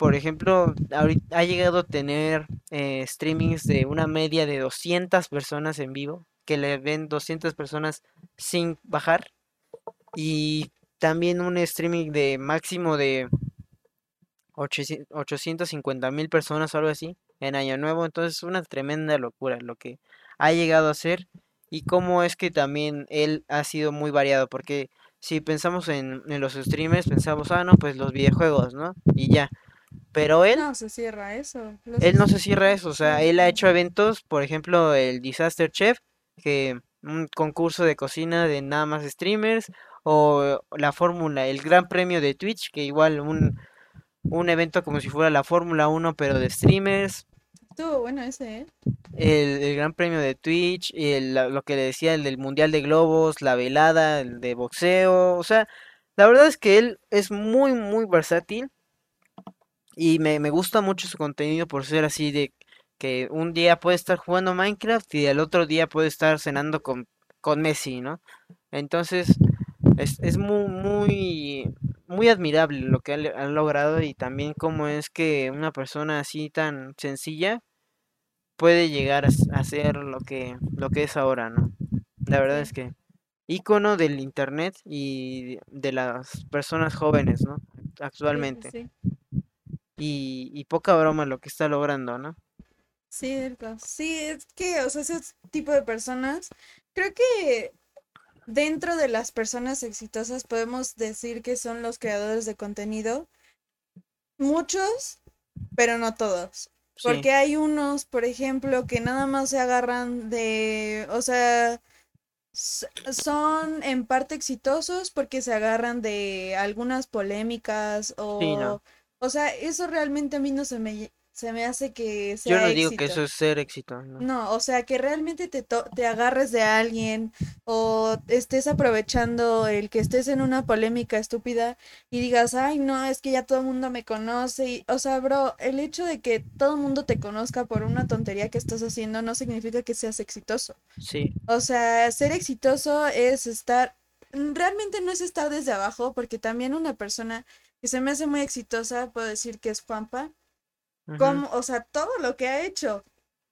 A: por ejemplo, ahorita ha llegado a tener eh, streamings de una media de 200 personas en vivo, que le ven 200 personas sin bajar. Y también un streaming de máximo de 850 mil personas o algo así en Año Nuevo. Entonces es una tremenda locura lo que ha llegado a ser y cómo es que también él ha sido muy variado. Porque si pensamos en, en los streamers, pensamos, ah, no, pues los videojuegos, ¿no? Y ya. Pero él,
B: No se cierra eso. Los
A: él no se cierra eso. O sea, él ha hecho eventos, por ejemplo, el Disaster Chef, que un concurso de cocina de nada más streamers. O la fórmula, el Gran Premio de Twitch, que igual un, un evento como si fuera la Fórmula uno pero de streamers.
B: Estuvo bueno ese, ¿eh?
A: El, el Gran Premio de Twitch, el- lo que le decía, el del Mundial de Globos, la velada, el de boxeo. O sea, la verdad es que él es muy, muy versátil. Y me, me gusta mucho su contenido por ser así de que un día puede estar jugando Minecraft y el otro día puede estar cenando con, con Messi, ¿no? Entonces, es, es muy, muy, muy admirable lo que ha, le- ha logrado y también cómo es que una persona así tan sencilla puede llegar a, ser lo que, lo que es ahora, ¿no? La verdad es que ícono del internet y de las personas jóvenes, ¿no?
B: sí,
A: Actualmente.
B: sí.
A: Y, y poca broma lo que está logrando, ¿no?
B: Cierto. Sí, es que, o sea, ese tipo de personas, creo que dentro de las personas exitosas podemos decir que son los creadores de contenido. Muchos, pero no todos.
A: Sí,
B: Porque hay unos, por ejemplo, que nada más se agarran de, o sea, son en parte exitosos porque se agarran de algunas polémicas
A: sí, no.
B: o, o sea, eso realmente a mí no se me, se me hace que
A: Yo
B: sea
A: no digo que eso es ser éxito, ¿no?
B: No, o sea, que realmente te, to- te agarres de alguien o estés aprovechando el que estés en una polémica estúpida y digas, ay, no, es que ya todo el mundo me conoce. Y, o sea, bro, el hecho de que todo el mundo te conozca por una tontería que estás haciendo no significa que seas exitoso.
A: Sí,
B: O sea, ser exitoso es estar, mm, realmente no es estar desde abajo, porque también una persona que se me hace muy exitosa, puedo decir que es Juanpa como, o sea, todo lo que ha hecho.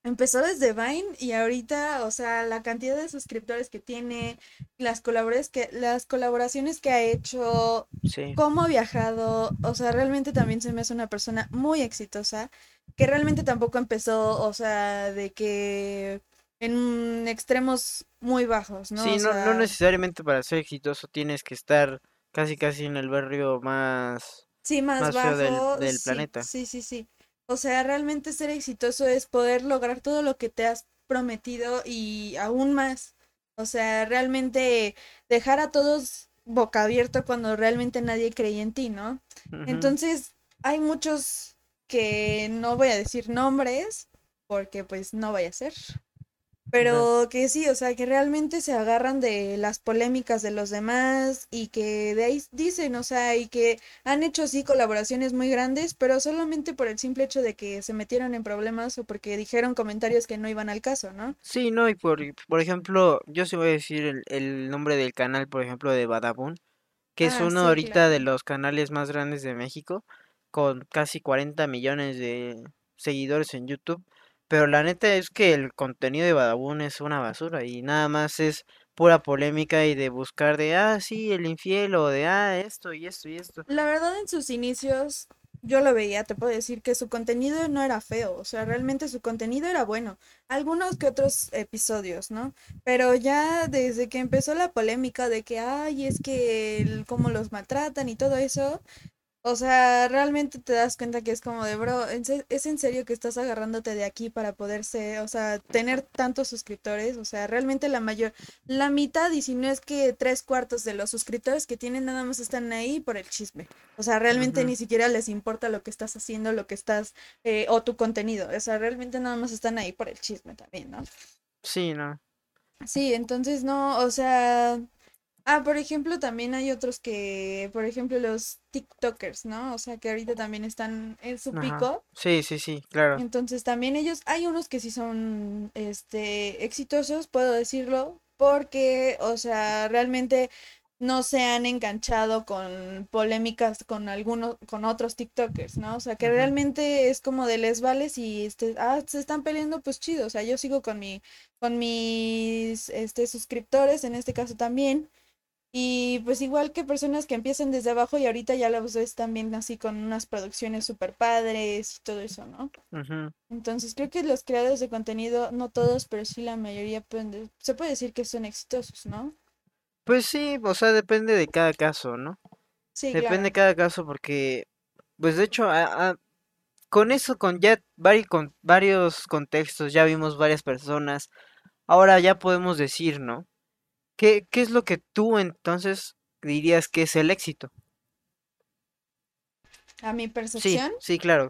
B: Empezó desde Vine y ahorita, o sea, la cantidad de suscriptores que tiene, las colaboraciones que, las colaboraciones que ha hecho,
A: sí,
B: cómo ha viajado, o sea, realmente también se me hace una persona muy exitosa, que realmente tampoco empezó, o sea, de que en extremos muy bajos, ¿no?
A: sí,
B: O
A: no, no necesariamente para ser exitoso tienes que estar casi casi en el barrio más,
B: Sí, más
A: más feo del,
B: bajo,
A: del
B: sí,
A: planeta.
B: sí, sí, sí. O sea, realmente ser exitoso es poder lograr todo lo que te has prometido y aún más. O sea, realmente dejar a todos boca abierto cuando realmente nadie creía en ti, ¿no? Entonces, hay muchos que no voy a decir nombres, porque pues no vaya a ser. Pero que sí, o sea, que realmente se agarran de las polémicas de los demás y que de ahí dicen, o sea, y que han hecho sí colaboraciones muy grandes, pero solamente por el simple hecho de que se metieron en problemas o porque dijeron comentarios que no iban al caso, ¿no?
A: Sí, no, y por, por ejemplo, yo sí voy a decir el, el nombre del canal, por ejemplo, de Badabun, que es
B: Ah,
A: uno
B: sí,
A: ahorita de los canales más grandes de México, con casi 40 millones de seguidores en YouTube. Pero la neta es que el contenido de Badabun es una basura y nada más es pura polémica y de buscar de, ah, sí, el infiel o de, ah, esto y esto y esto.
B: La verdad, en sus inicios, yo lo veía, te puedo decir que su contenido no era feo, o sea, realmente su contenido era bueno. Algunos que otros episodios, ¿no? Pero ya desde que empezó la polémica de que, ay, es que el- cómo los maltratan y todo eso, o sea, realmente te das cuenta que es como de, bro, ¿en se- ¿es en serio que estás agarrándote de aquí para poder ser, o sea, tener tantos suscriptores? O sea, realmente la mayor, la mitad, y si no es que tres cuartos de los suscriptores que tienen nada más están ahí por el chisme. O sea, realmente ni siquiera les importa lo que estás haciendo, lo que estás, eh, o tu contenido. O sea, realmente nada más están ahí por el chisme también, ¿no?
A: Sí, no.
B: Sí, entonces no, o sea, ah, por ejemplo, también hay otros que, por ejemplo, los TikTokers, ¿no? O sea, que ahorita también están en su
A: Ajá.
B: pico.
A: Sí, sí, sí, claro.
B: Entonces también ellos, hay unos que sí son, este, exitosos, puedo decirlo, porque, o sea, realmente no se han enganchado con polémicas con algunos, con otros TikTokers, ¿no? O sea, que realmente es como de les vales y este, ah, se están peleando, pues chido. O sea, yo sigo con mi, con mis este suscriptores, en este caso también. Y pues igual que personas que empiezan desde abajo y ahorita ya los ves también así con unas producciones super padres y todo eso, ¿no? Entonces creo que los creadores de contenido, no todos, pero sí la mayoría, se puede decir que son exitosos, ¿no?
A: Pues sí, o sea, depende de cada caso, ¿no?
B: Sí,
A: depende de cada caso porque, pues de hecho, con eso, con ya con varios contextos, ya vimos varias personas, ahora ya podemos decir, ¿no? ¿Qué, qué es lo que tú entonces dirías que es el éxito?
B: ¿A mi percepción?
A: Sí, sí, claro.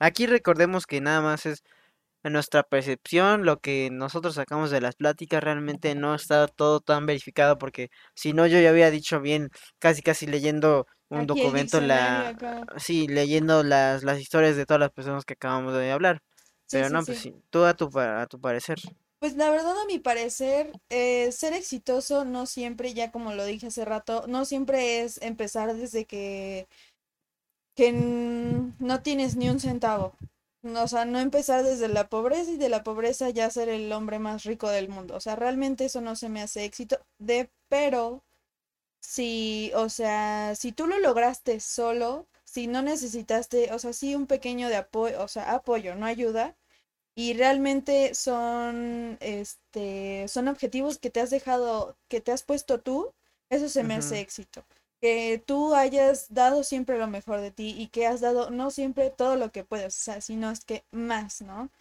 A: Aquí recordemos que nada más es nuestra percepción, lo que nosotros sacamos de las pláticas realmente no está todo tan verificado porque si no yo ya había dicho bien, casi casi leyendo un documento la sí, leyendo las, las historias de todas las personas que acabamos de hablar. Pero no, pues sí, tú a tu, a tu parecer.
B: Pues la verdad, a mi parecer, eh, ser exitoso no siempre, ya como lo dije hace rato, no siempre es empezar desde que, que no tienes ni un centavo. O sea, no empezar desde la pobreza y de la pobreza ya ser el hombre más rico del mundo. O sea, realmente eso no se me hace éxito. De, pero, si, o sea, si tú lo lograste solo, si no necesitaste, o sea, sí un pequeño de apoyo, o sea, apoyo, no ayuda, y realmente son, este, son objetivos que te has dejado, que te has puesto tú, eso se me hace éxito. Que tú hayas dado siempre lo mejor de ti y que has dado no siempre todo lo que puedes, o sea, sino es que más, ¿no?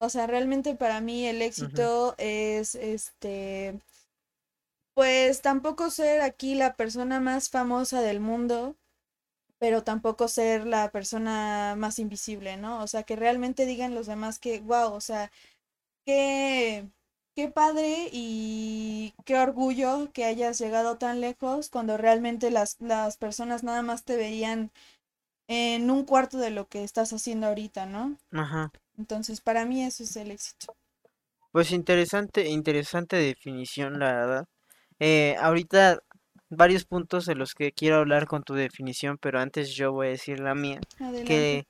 B: O sea, realmente para mí el éxito es, este, pues tampoco ser aquí la persona más famosa del mundo, pero tampoco ser la persona más invisible, ¿no? O sea, que realmente digan los demás que, wow, o sea, qué, qué padre y qué orgullo que hayas llegado tan lejos cuando realmente las, las personas nada más te veían en un cuarto de lo que estás haciendo ahorita, ¿no?
A: Ajá.
B: Entonces, para mí eso es el éxito.
A: Pues interesante, interesante definición, la verdad. Eh, ahorita varios puntos de los que quiero hablar con tu definición, pero antes yo voy a decir la mía. Que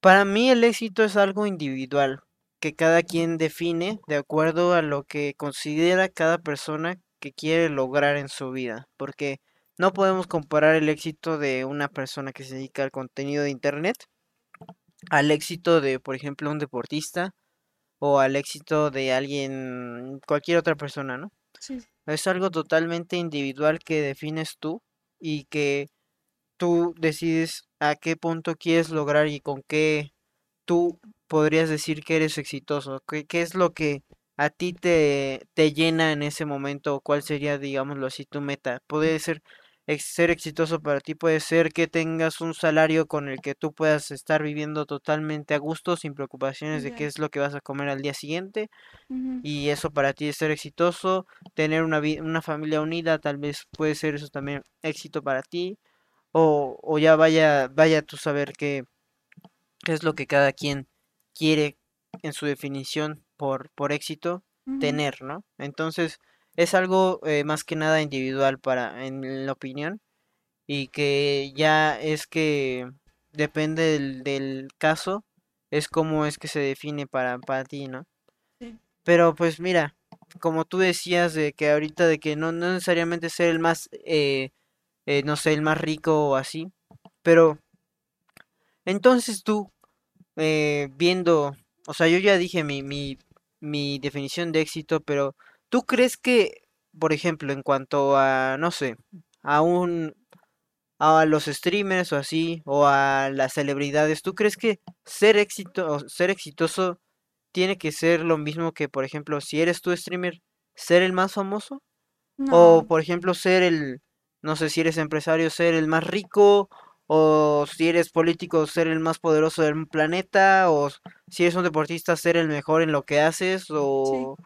A: para mí el éxito es algo individual, que cada quien define de acuerdo a lo que considera cada persona que quiere lograr en su vida, porque no podemos comparar el éxito de una persona que se dedica al contenido de internet al éxito de, por ejemplo, un deportista o al éxito de alguien, cualquier otra persona, ¿no?
B: Sí.
A: Es algo totalmente individual que defines tú y que tú decides a qué punto quieres lograr y con qué tú podrías decir que eres exitoso. ¿Qué, qué es lo que a ti te, te llena en ese momento? ¿Cuál sería, digámoslo así, tu meta? Puede ser ser exitoso para ti puede ser que tengas un salario con el que tú puedas estar viviendo totalmente a gusto, sin preocupaciones de qué es lo que vas a comer al día siguiente. Y eso para ti es ser exitoso. Tener una, una familia unida, tal vez puede ser eso también éxito para ti. O, o ya vaya, vaya tú saber qué, qué es lo que cada quien quiere en su definición por, por éxito tener, ¿no? Entonces, es algo eh, más que nada individual para, en la opinión, y que ya es que depende del, caso, es como es que se define para, para ti, ¿no? Pero pues mira, como tú decías de que ahorita de que no, no necesariamente ser el más, eh, eh, no sé, el más rico o así, pero entonces tú, viendo, o sea, yo ya dije mi, mi, mi definición de éxito, pero ¿Tú crees que, por ejemplo, en cuanto a, no sé, a un, a los streamers o así, o a las celebridades, ¿tú crees que ser éxito, ser exitoso tiene que ser lo mismo que, por ejemplo, si eres tu streamer, ser el más famoso? O, por ejemplo, ser el, no sé, si eres empresario, ser el más rico, o si eres político, ser el más poderoso del planeta, o si eres un deportista, ser el mejor en lo que haces, o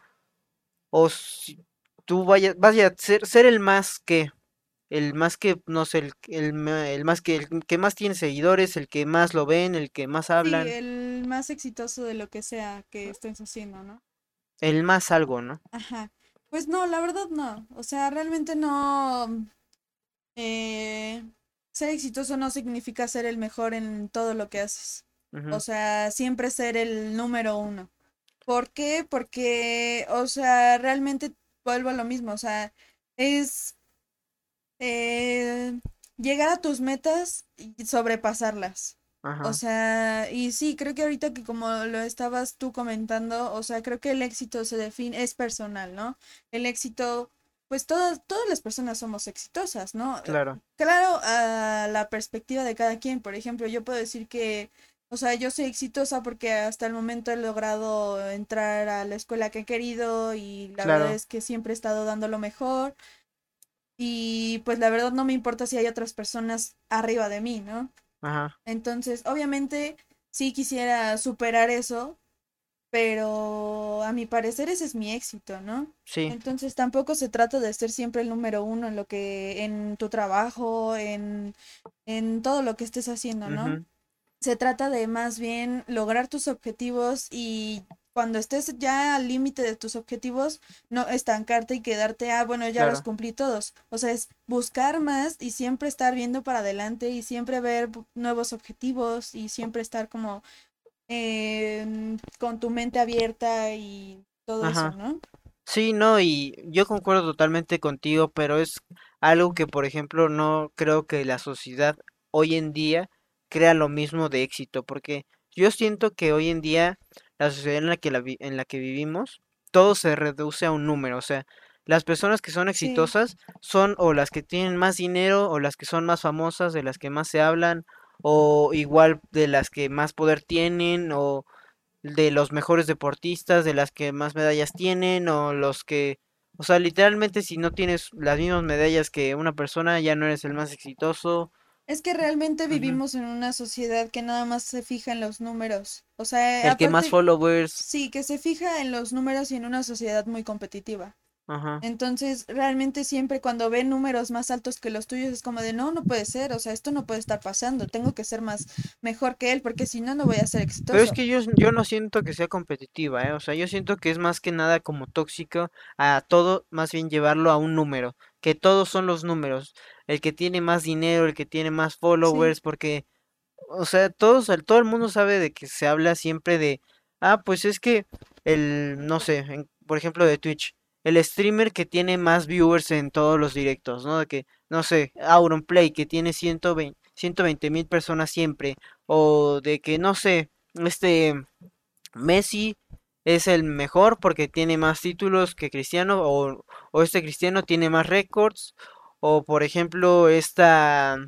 A: o si tú vayas, vaya a ser, ser el más que, el más que, no sé, el, el, más que, el que más tiene seguidores, el que más lo ven, el que más hablan.
B: Sí, el más exitoso de lo que sea que estés haciendo, ¿no?
A: El más algo, ¿no?
B: Ajá. Pues no, la verdad no. O sea, realmente no. eh, ser exitoso no significa ser el mejor en todo lo que haces. O sea, siempre ser el número uno. ¿Por qué? Porque, o sea, realmente vuelvo a lo mismo. O sea, es eh, llegar a tus metas y sobrepasarlas. O
A: Ajá,
B: sea, y sí, creo que ahorita que como lo estabas tú comentando, o sea, creo que el éxito se define, es personal, ¿no? El éxito, pues todas, todas las personas somos exitosas, ¿no?
A: Claro,
B: Claro, a la perspectiva de cada quien, por ejemplo, yo puedo decir que, o sea, yo soy exitosa porque hasta el momento he logrado entrar a la escuela que he querido y la verdad es que siempre he estado dando lo mejor y pues la verdad no me importa si hay otras personas arriba de mí, ¿no?
A: ajá,
B: Entonces, obviamente, sí quisiera superar eso, pero a mi parecer ese es mi éxito, ¿no?
A: sí,
B: Entonces, tampoco se trata de ser siempre el número uno en lo que, en tu trabajo, en, en todo lo que estés haciendo, ¿no?
A: ujú,
B: Se trata de más bien lograr tus objetivos y cuando estés ya al límite de tus objetivos, no estancarte y quedarte, ah, bueno, ya los cumplí todos. O sea, es buscar más y siempre estar viendo para adelante y siempre ver nuevos objetivos y siempre estar como em, con tu mente abierta y todo eso. ¿no?
A: Sí, no, y yo concuerdo totalmente contigo, pero es algo que, por ejemplo, no creo que la sociedad hoy en día crea lo mismo de éxito, porque yo siento que hoy en día la sociedad en la que la vi- en la que vivimos, todo se reduce a un número, o sea, las personas que son
B: Sí,
A: exitosas son o las que tienen más dinero, o las que son más famosas, de las que más se hablan, o igual de las que más poder tienen, o de los mejores deportistas, de las que más medallas tienen o los que, o sea, literalmente si no tienes las mismas medallas que una persona, ya no eres el más exitoso.
B: Es que realmente vivimos en una sociedad que nada más se fija en los números. O sea,
A: El que más followers,
B: sí, que se fija en los números y en una sociedad muy competitiva.
A: ajá.
B: Entonces, realmente siempre cuando ven números más altos que los tuyos es como de, no, no puede ser, o sea, esto no puede estar pasando, tengo que ser más mejor que él porque si no, no voy a ser
A: Pero es
B: exitoso.
A: que yo, yo no siento que sea competitiva, ¿eh? O sea, yo siento que es más que nada como tóxico a todo, más bien llevarlo a un número, que todos son los números, el que tiene más dinero, el que tiene más
B: Sí,
A: followers, porque O sea, todos, el- todo el mundo sabe de que se habla siempre de, ah, pues es que el, no sé, en- por ejemplo de Twitch, el streamer que tiene más viewers en todos los directos, ¿no? De que, no sé, Auronplay que tiene ciento veinte mil personas siempre, o de que, no sé, este Messi es el mejor porque tiene más títulos que Cristiano, o, o este Cristiano tiene más récords, o por ejemplo, esta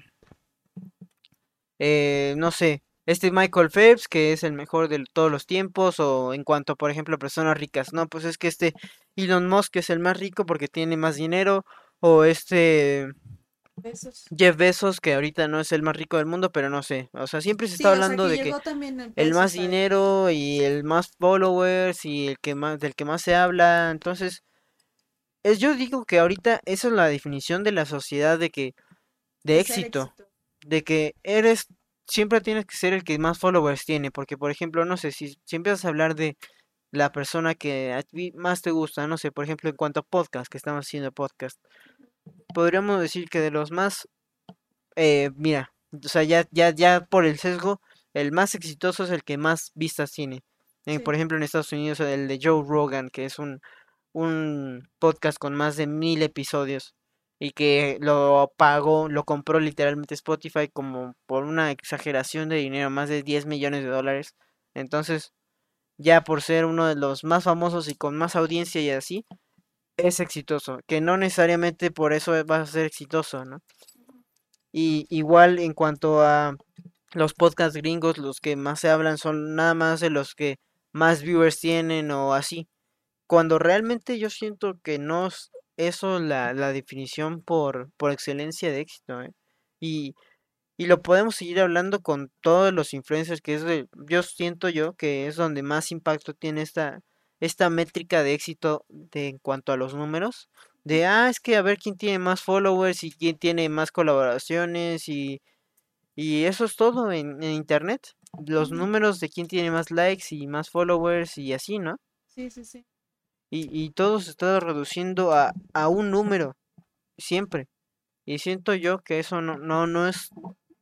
A: eh, no sé, este Michael Phelps, que es el mejor de todos los tiempos, o en cuanto, por ejemplo, a personas ricas, no, pues es que este Elon Musk es el más rico porque tiene más dinero, o este Jeff Bezos, que ahorita no es el más rico del mundo, pero no sé, o sea, siempre se está
B: sea,
A: hablando
B: que
A: de que el más dinero y el más followers y el que más, del que más se habla, entonces, es, yo digo que ahorita esa es la definición de la sociedad de que, de éxito. de que eres, siempre tienes que ser el que más followers tiene, porque por ejemplo, no sé, si, si empiezas a hablar de la persona que a ti más te gusta, no sé, por ejemplo, en cuanto a podcast, que estamos haciendo podcast, podríamos decir que de los más, eh, mira, o sea, ya, ya, ya por el sesgo, el más exitoso es el que más vistas tiene. Eh, por ejemplo, en Estados Unidos, el de Joe Rogan, que es un un podcast con más de mil episodios y que lo pagó, lo compró literalmente Spotify como por una exageración de dinero, más de 10 millones de dólares. Entonces, ya por ser uno de los más famosos y con más audiencia y así, es exitoso, que no necesariamente por eso vas a ser exitoso, ¿no? Y igual en cuanto a los podcasts gringos, los que más se hablan son nada más de los que más viewers tienen o así. Cuando realmente yo siento que no es eso la, la definición por, por excelencia de éxito, ¿eh? Y, y lo podemos seguir hablando con todos los influencers, que es de, yo siento yo que es donde más impacto tiene esta, esta métrica de éxito de, en cuanto a los números. De, ah, es que a ver quién tiene más followers y quién tiene más colaboraciones y, y eso es todo en, en internet. Los números de quién tiene más likes y más followers y así, ¿no?
B: Sí, sí, sí.
A: Y, y todo se está reduciendo a, a un número, siempre. Y siento yo que eso no, no, no es,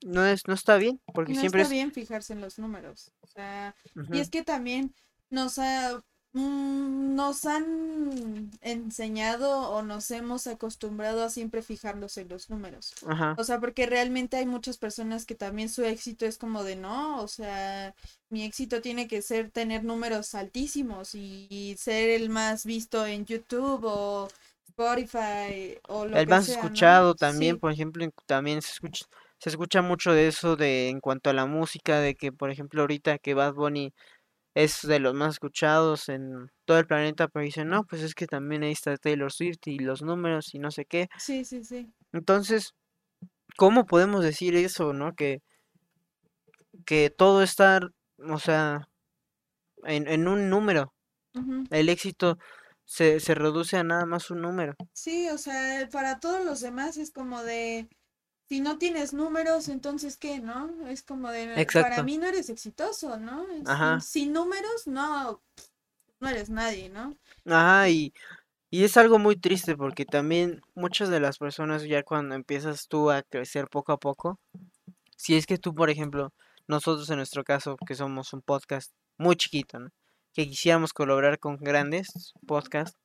A: no es, no está bien, porque
B: No
A: siempre
B: está
A: es...
B: bien fijarse en los números. O sea, y es que también nos ha, mm, nos han enseñado o nos hemos acostumbrado a siempre fijarnos en los números.
A: Ajá,
B: O sea, porque realmente hay muchas personas que también su éxito es como de no, o sea, mi éxito tiene que ser tener números altísimos y, y ser el más visto en YouTube o Spotify o lo
A: el
B: que
A: más
B: sea, ¿no?
A: escuchado también,
B: Sí,
A: por ejemplo, también se escucha, se escucha mucho de eso de en cuanto a la música, de que por ejemplo ahorita que Bad Bunny es de los más escuchados en todo el planeta, pero dicen, no, pues es que también ahí está Taylor Swift y los números y no sé qué.
B: sí, sí, sí.
A: Entonces, ¿cómo podemos decir eso, no? Que, que todo está, o sea, en, en un número. El éxito se, se reduce a nada más un número.
B: Sí, o sea, para todos los demás es como de, si no tienes números, entonces ¿qué, no? Es como de, para
A: Exacto.
B: mí no eres exitoso, ¿no?
A: Ajá.
B: sin números, no, no eres nadie, ¿no?
A: Ajá, y, y es algo muy triste porque también muchas de las personas ya cuando empiezas tú a crecer poco a poco, si es que tú, por ejemplo, nosotros en nuestro caso, que somos un podcast muy chiquito, ¿no? Que quisiéramos colaborar con grandes podcasts,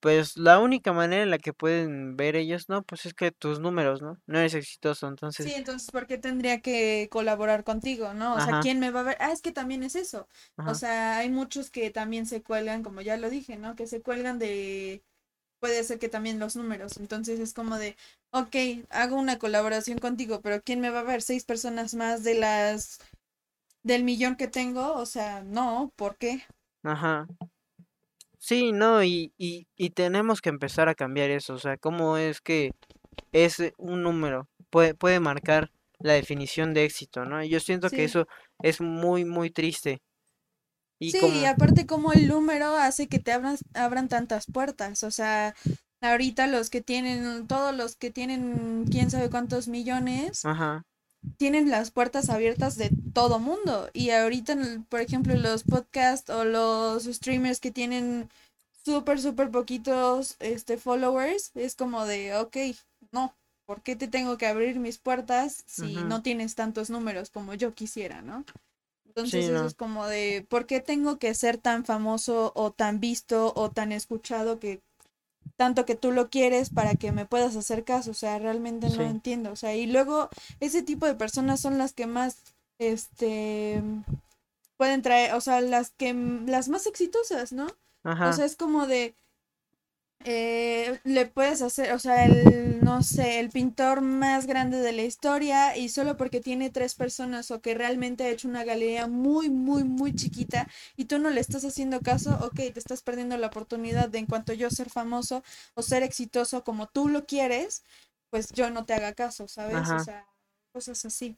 A: pues la única manera en la que pueden ver ellos, no, pues es que tus números, ¿no? No eres exitoso,
B: Sí,
A: entonces,
B: entonces, ¿por qué tendría que colaborar contigo, no? O sea, ¿quién me va a ver? Ah, es que también es eso. O sea, hay muchos que también se cuelgan, como ya lo dije, ¿no? Que se cuelgan de, puede ser que también los números. Entonces es como de, ok, hago una colaboración contigo, pero ¿quién me va a ver? ¿Seis personas más de las, del millón que tengo? O sea, no, ¿por qué?
A: ajá. Sí, no, y, y, y tenemos que empezar a cambiar eso, o sea, cómo es que es un número, puede, puede marcar la definición de éxito, ¿no? Y yo siento que eso es muy, muy triste. Y
B: Sí, y aparte como el número hace que te abran, abran tantas puertas, o sea, ahorita los que tienen, todos los que tienen quién sabe cuántos millones,
A: ajá,
B: tienen las puertas abiertas de todo mundo. Y ahorita, por ejemplo, los podcasts o los streamers que tienen súper, súper poquitos este, followers, es como de, ok, no, ¿por qué te tengo que abrir mis puertas si no tienes tantos números como yo quisiera, ¿no? Entonces
A: sí,
B: eso
A: no,
B: es como de, ¿por qué tengo que ser tan famoso o tan visto o tan escuchado que tanto que tú lo quieres para que me puedas hacer caso? O sea, realmente no
A: sí,
B: entiendo. O sea, y luego ese tipo de personas son las que más, este, pueden traer, o sea, las que, las más exitosas, ¿no? O
A: ajá,
B: sea, es como de, eh, le puedes hacer, o sea, el, no sé, el pintor más grande de la historia y solo porque tiene tres personas o que realmente ha hecho una galería muy, muy, muy chiquita y tú no le estás haciendo caso, ok, te estás perdiendo la oportunidad de en cuanto yo ser famoso o ser exitoso como tú lo quieres, pues yo no te haga caso, ¿sabes? O sea, cosas así.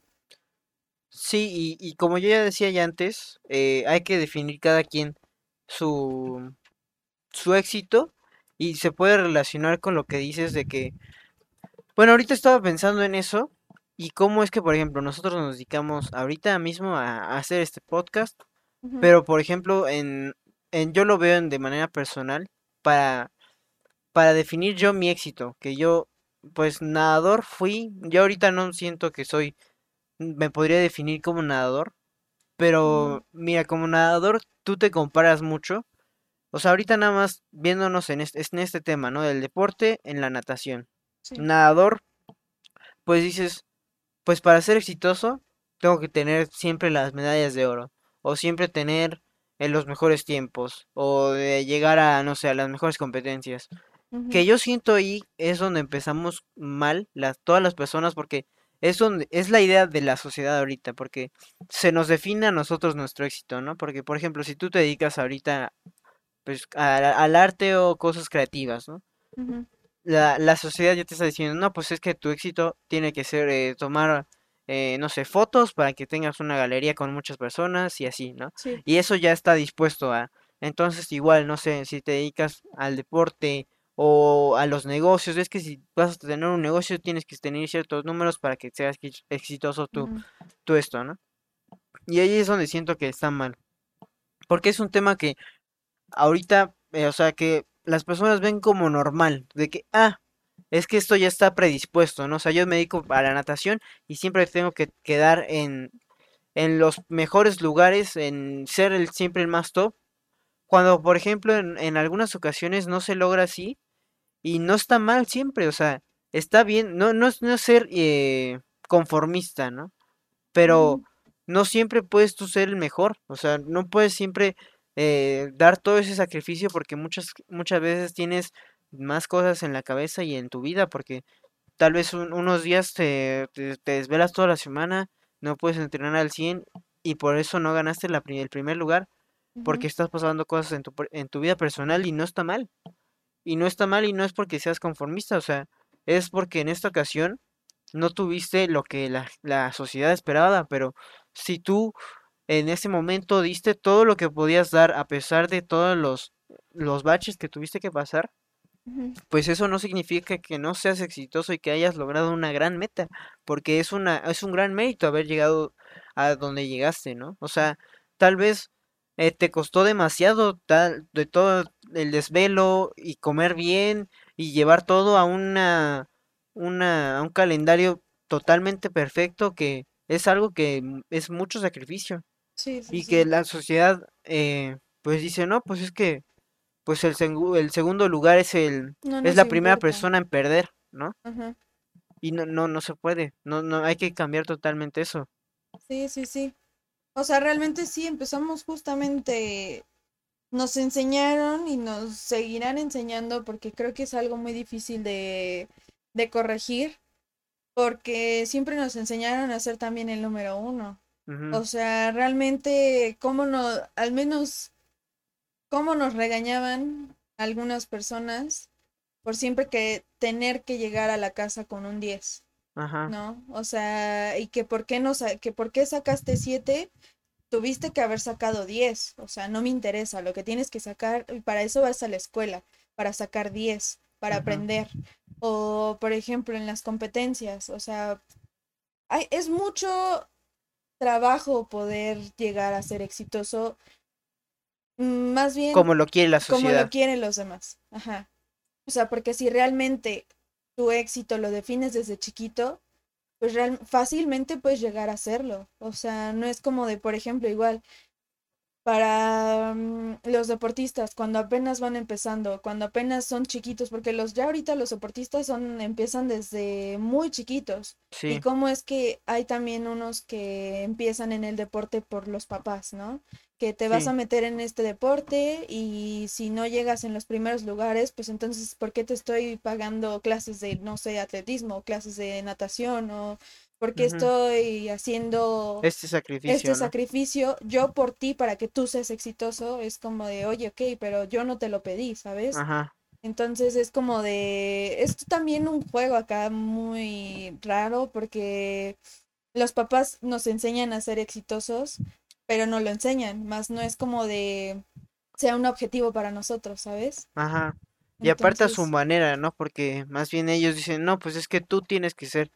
A: Sí, y, y como yo ya decía ya antes, eh, hay que definir cada quien su, su éxito y se puede relacionar con lo que dices de que, bueno, ahorita estaba pensando en eso y cómo es que, por ejemplo, nosotros nos dedicamos ahorita mismo a, hacer este podcast, pero por ejemplo, en, en yo lo veo en- de manera personal para, para definir yo mi éxito, que yo, pues nadador fui, yo ahorita no siento que soy, me podría definir como nadador pero mira, como nadador, tú te comparas mucho. O sea, ahorita nada más viéndonos en este, en este tema, ¿no? Del deporte en la natación.
B: sí.
A: Nadador, pues dices, pues para ser exitoso, tengo que tener siempre las medallas de oro. O siempre tener en los mejores tiempos. O de llegar a, no sé, a las mejores competencias. Que yo siento ahí es donde empezamos mal las, todas las personas porque es donde es la idea de la sociedad ahorita, porque se nos define a nosotros nuestro éxito, ¿no? Porque, por ejemplo, si tú te dedicas ahorita pues al arte o cosas creativas, ¿no? La, la sociedad ya te está diciendo, no, pues es que tu éxito tiene que ser eh, tomar, eh, no sé, fotos para que tengas una galería con muchas personas y así, ¿no?
B: sí.
A: Y eso ya está dispuesto a. Entonces, igual, no sé, si te dedicas al deporte o a los negocios, es que si vas a tener un negocio tienes que tener ciertos números para que seas ex- exitoso tú, tú esto, ¿no? Y ahí es donde siento que está mal. Porque es un tema que ahorita, eh, o sea, que las personas ven como normal, de que, ah, es que esto ya está predispuesto, ¿no? O sea, yo me dedico a la natación y siempre tengo que quedar en, en los mejores lugares, en ser el, siempre el más top. Cuando, por ejemplo, en, en algunas ocasiones no se logra así y no está mal siempre, o sea, está bien, no, no, es- no ser eh, conformista, ¿no? Pero no siempre puedes tú ser el mejor, o sea, no puedes siempre eh, dar todo ese sacrificio porque muchas, muchas veces tienes más cosas en la cabeza y en tu vida, porque tal vez un- unos días te, te, te desvelas toda la semana, no puedes entrenar al 100 y por eso no ganaste la, el primer lugar, porque estás pasando cosas en tu, en tu vida personal y no está mal. Y no está mal y no es porque seas conformista, o sea, es porque en esta ocasión no tuviste lo que la, la sociedad esperaba, pero si tú en ese momento diste todo lo que podías dar a pesar de todos los, los baches que tuviste que pasar, pues eso no significa que no seas exitoso y que hayas logrado una gran meta, porque es una, es un gran mérito haber llegado a donde llegaste, ¿no? O sea, tal vez eh, te costó demasiado tal, de todo el desvelo y comer bien y llevar todo a una, una, a un calendario totalmente perfecto que es algo que es mucho sacrificio
B: Sí, sí,
A: y que la sociedad eh, pues dice, no, pues es que pues el, segu- el segundo lugar es el
B: No
A: es la primera
B: importa.
A: persona en perder, ¿no? Y no no no se puede. No no hay que cambiar totalmente eso.
B: Sí, sí, sí. O sea, realmente sí, empezamos justamente, nos enseñaron y nos seguirán enseñando porque creo que es algo muy difícil de, de corregir, porque siempre nos enseñaron a ser también el número uno. O sea, realmente, cómo nos, al menos, cómo nos regañaban algunas personas por siempre que tener que llegar a la casa con un 10.
A: Ajá.
B: ¿no? O sea, y que por qué no, que por qué sacaste 7, tuviste que haber sacado 10, o sea, no me interesa, lo que tienes que sacar, y para eso vas a la escuela, para sacar 10, para aprender. O, por ejemplo, en las competencias, o sea, hay, es mucho trabajo poder llegar a ser exitoso, mm, más bien
A: Como lo quiere la
B: como lo
A: sociedad.
B: quieren los demás. Ajá. O sea, porque si realmente tu éxito lo defines desde chiquito, pues real, fácilmente puedes llegar a hacerlo. O sea, no es como de, por ejemplo, igual para mm, los deportistas cuando apenas van empezando, cuando apenas son chiquitos, porque los ya ahorita los deportistas son empiezan desde muy chiquitos. Y cómo es que hay también unos que empiezan en el deporte por los papás, ¿no? Que te vas a meter en este deporte y si no llegas en los primeros lugares, pues entonces, ¿por qué te estoy pagando clases de, no sé, atletismo, clases de natación o por qué
A: ujú,
B: estoy haciendo
A: Este
B: este
A: sacrificio, ¿no?
B: sacrificio yo por ti para que tú seas exitoso? Es como de, oye, ok, pero yo no te lo pedí, ¿sabes?
A: Ajá.
B: Entonces es como de, es también un juego acá muy raro porque los papás nos enseñan a ser exitosos, pero no lo enseñan, más no es como de sea un objetivo para nosotros, ¿sabes?
A: Ajá. Y aparte a su manera, ¿no? Porque más bien ellos dicen, no, pues es que tú tienes que ser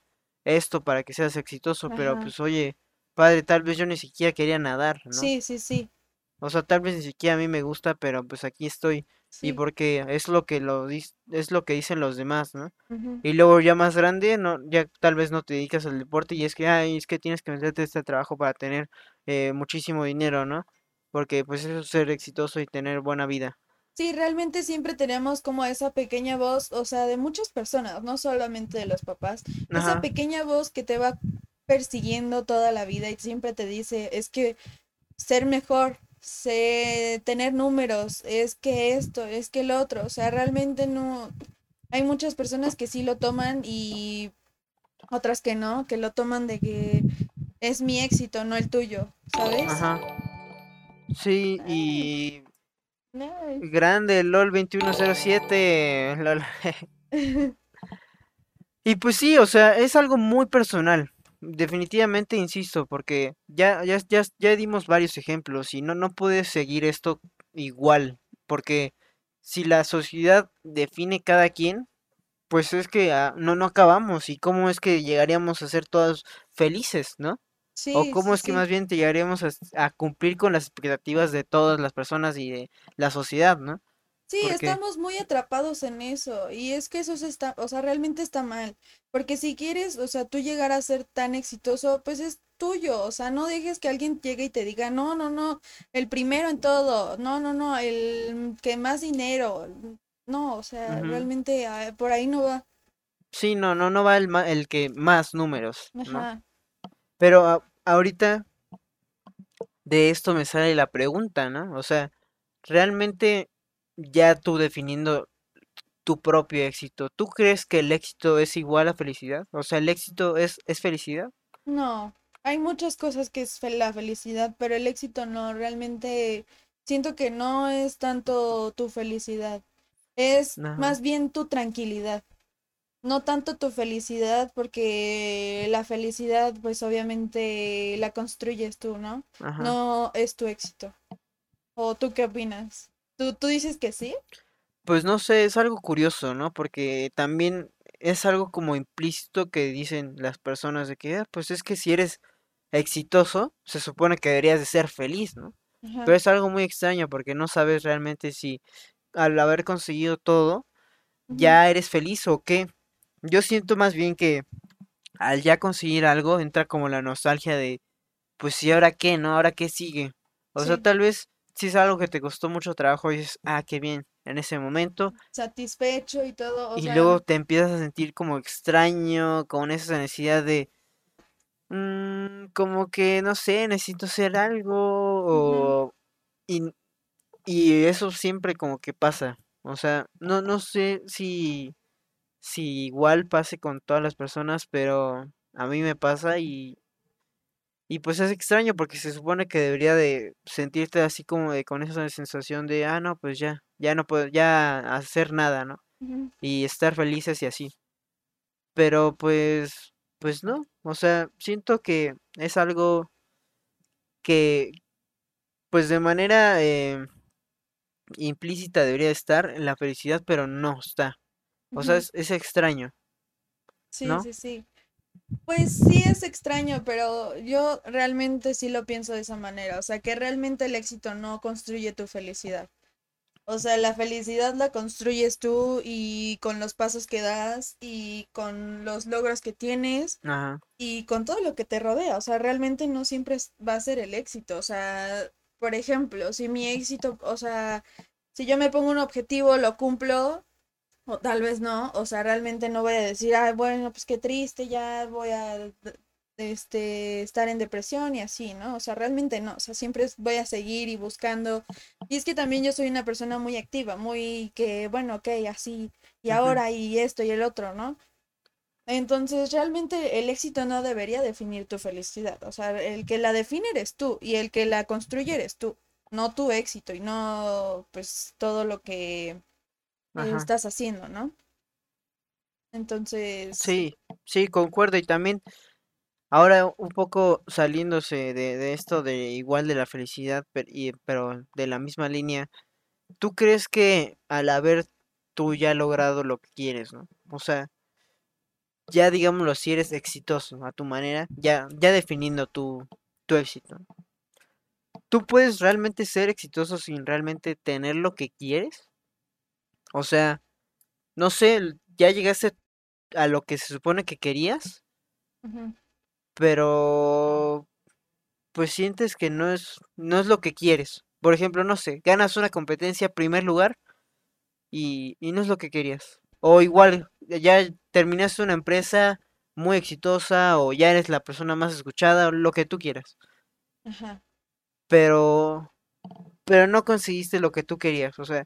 A: esto para que seas exitoso, pero pues oye, padre, tal vez yo ni siquiera quería nadar, ¿no?
B: sí, sí, sí,
A: O sea, tal vez ni siquiera a mí me gusta, pero pues aquí estoy. Y porque es lo que lo es lo que dicen los demás, ¿no? Y luego ya más grande, no, ya tal vez no te dedicas al deporte y es que, ay, es que tienes que meterte este trabajo para tener eh, muchísimo dinero, ¿no? Porque pues eso es ser exitoso y tener buena vida.
B: Sí, realmente siempre tenemos como esa pequeña voz, o sea, de muchas personas, no solamente de los papás, esa pequeña voz que te va persiguiendo toda la vida y siempre te dice, es que ser mejor, sé tener números, es que esto, es que el otro, o sea, realmente no, hay muchas personas que sí lo toman y otras que no, que lo toman de que es mi éxito, no el tuyo, ¿sabes?
A: ajá. Sí, y
B: nice.
A: grande, LOL 2107, LOL. Y pues sí, o sea, es algo muy personal. Definitivamente insisto, porque ya, ya, ya, ya dimos varios ejemplos y no, no puedes seguir esto igual, porque si la sociedad define cada quien, pues es que ah, no, no acabamos y cómo es que llegaríamos a ser todos felices, ¿no? O cómo
B: sí,
A: es que
B: sí.
A: más bien te llegaríamos a, a cumplir con las expectativas de todas las personas y de la sociedad, ¿no?
B: Sí, estamos muy atrapados en eso y es que eso se está, o sea, realmente está mal, porque si quieres, o sea, tú llegar a ser tan exitoso, pues es tuyo, o sea, no dejes que alguien llegue y te diga, no, no, no, el primero en todo, no, no, no, el que más dinero, no, o sea, realmente ah, por ahí no va.
A: Sí, no, no, no va el, ma- el que más números, ¿no? Pero a- ahorita de esto me sale la pregunta, ¿no? O sea, realmente ya tú definiendo tu propio éxito, ¿tú crees que el éxito es igual a felicidad? O sea, ¿el éxito es, es felicidad?
B: No, hay muchas cosas que es la felicidad, pero el éxito no, realmente siento que no es tanto tu felicidad, es
A: Ajá,
B: más bien tu tranquilidad. No tanto tu felicidad, porque la felicidad, pues obviamente la construyes tú, ¿no?
A: ajá.
B: No es tu éxito. ¿O tú qué opinas? ¿Tú, tú dices que sí?
A: Pues no sé, es algo curioso, ¿no? Porque también es algo como implícito que dicen las personas de que, "Ah, pues es que si eres exitoso, se supone que deberías de ser feliz, ¿no?
B: Ajá.
A: Pero es algo muy extraño porque no sabes realmente si al haber conseguido todo, ya eres feliz o qué. Yo siento más bien que al ya conseguir algo entra como la nostalgia de, pues ¿y ahora qué, no? ¿Ahora qué sigue? O sea, tal vez si es algo que te costó mucho trabajo y dices, ah, qué bien, en ese momento,
B: satisfecho y todo, o
A: y
B: sea,
A: luego te empiezas a sentir como extraño, con esa necesidad de, mm, como que, no sé, necesito hacer algo, o... Y, y eso siempre como que pasa. O sea, no, no sé si, si igual pase con todas las personas, pero a mí me pasa y, y pues es extraño porque se supone que debería de sentirte así como de con esa sensación de, ah, no, pues ya, ya no puedo, ya hacer nada, ¿no? Y estar felices y así. Pero pues, pues no, o sea, siento que es algo que, pues de manera eh, implícita debería estar en la felicidad, pero no está. O sea, es, es extraño,
B: Sí,
A: ¿no?
B: sí, sí. Pues sí es extraño, pero yo realmente sí lo pienso de esa manera. O sea, que realmente el éxito no construye tu felicidad. O sea, la felicidad la construyes tú y con los pasos que das y con los logros que tienes
A: Ajá,
B: y con todo lo que te rodea. O sea, realmente no siempre va a ser el éxito. O sea, por ejemplo, si mi éxito, o sea, si yo me pongo un objetivo, lo cumplo o tal vez no, o sea, realmente no voy a decir, ay, bueno, pues qué triste, ya voy a este, estar en depresión y así, ¿no? O sea, realmente no, o sea, siempre voy a seguir y buscando. Y es que también yo soy una persona muy activa, muy que, bueno, ok, así, y ahora, y esto y el otro, ¿no? Entonces, realmente el éxito no debería definir tu felicidad, o sea, el que la define eres tú y el que la construye eres tú, no tu éxito y no, pues, todo lo que
A: ajá.
B: estás haciendo, ¿no? Entonces,
A: Sí, sí, concuerdo. Y también, ahora un poco saliéndose de, de esto de igual de la felicidad, pero, y, pero de la misma línea, ¿tú crees que al haber tú ya logrado lo que quieres, ¿no? O sea, ya digámoslo, si eres exitoso a tu manera, ya, ya definiendo tu, tu éxito. ¿Tú puedes realmente ser exitoso sin realmente tener lo que quieres? O sea, no sé, ya llegaste a lo que se supone que querías, pero pues sientes que no es, no es lo que quieres. Por ejemplo, no sé, ganas una competencia primer lugar y, y no es lo que querías. O igual, ya terminaste una empresa muy exitosa o ya eres la persona más escuchada, o lo que tú quieras.
B: ajá.
A: Pero, pero no conseguiste lo que tú querías. O sea,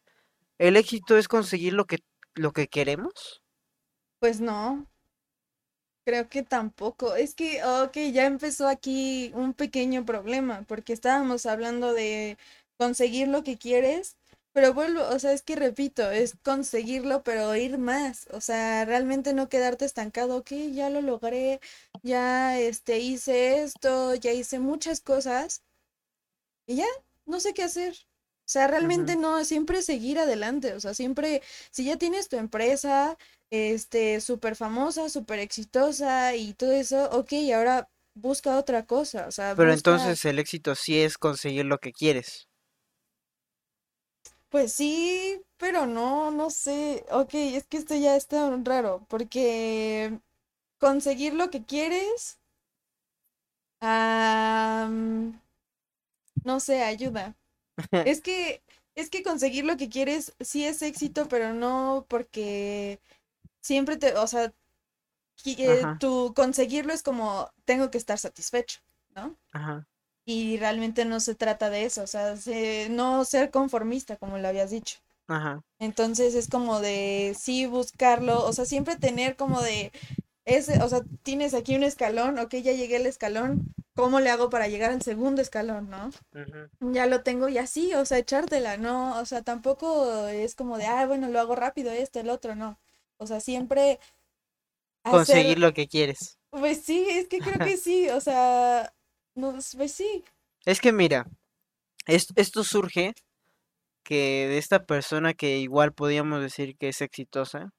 A: el éxito es conseguir lo que, lo que queremos.
B: Pues no, creo que tampoco. Es que, ok, ya empezó aquí un pequeño problema, porque estábamos hablando de conseguir lo que quieres, pero vuelvo, o sea, es que repito, es conseguirlo, pero ir más, o sea, realmente no quedarte estancado, ok, ya lo logré, ya, este, hice esto, ya hice muchas cosas y ya, no sé qué hacer. O sea, realmente no, siempre seguir adelante, o sea, siempre, si ya tienes tu empresa, este, súper famosa, súper exitosa y todo eso, ok, ahora busca otra cosa, o sea,
A: Pero
B: busca,
A: entonces el éxito sí es conseguir lo que quieres.
B: Pues sí, pero no, no sé. Ok, es que esto ya está raro, porque conseguir lo que quieres, am, no sé, ayuda. Es que, es que conseguir lo que quieres sí es éxito, pero no porque siempre te, o sea, eh, tu conseguirlo es como tengo que estar satisfecho, ¿no?
A: ajá,
B: Y realmente no se trata de eso, o sea, se- no ser conformista, como lo habías dicho.
A: ajá,
B: Entonces es como de sí buscarlo, o sea, siempre tener como de ese, o sea, tienes aquí un escalón, ok, ya llegué al escalón, ¿cómo le hago para llegar al segundo escalón, no? Ya lo tengo y así, o sea, echártela, no, o sea, tampoco es como de, ah, bueno, lo hago rápido, este, el otro, no. O sea, siempre
A: Conseguir lo que quieres.
B: pues sí, es que creo que sí, o sea, no, pues sí.
A: Es que mira, es- esto surge que de esta persona que igual podríamos decir que es exitosa,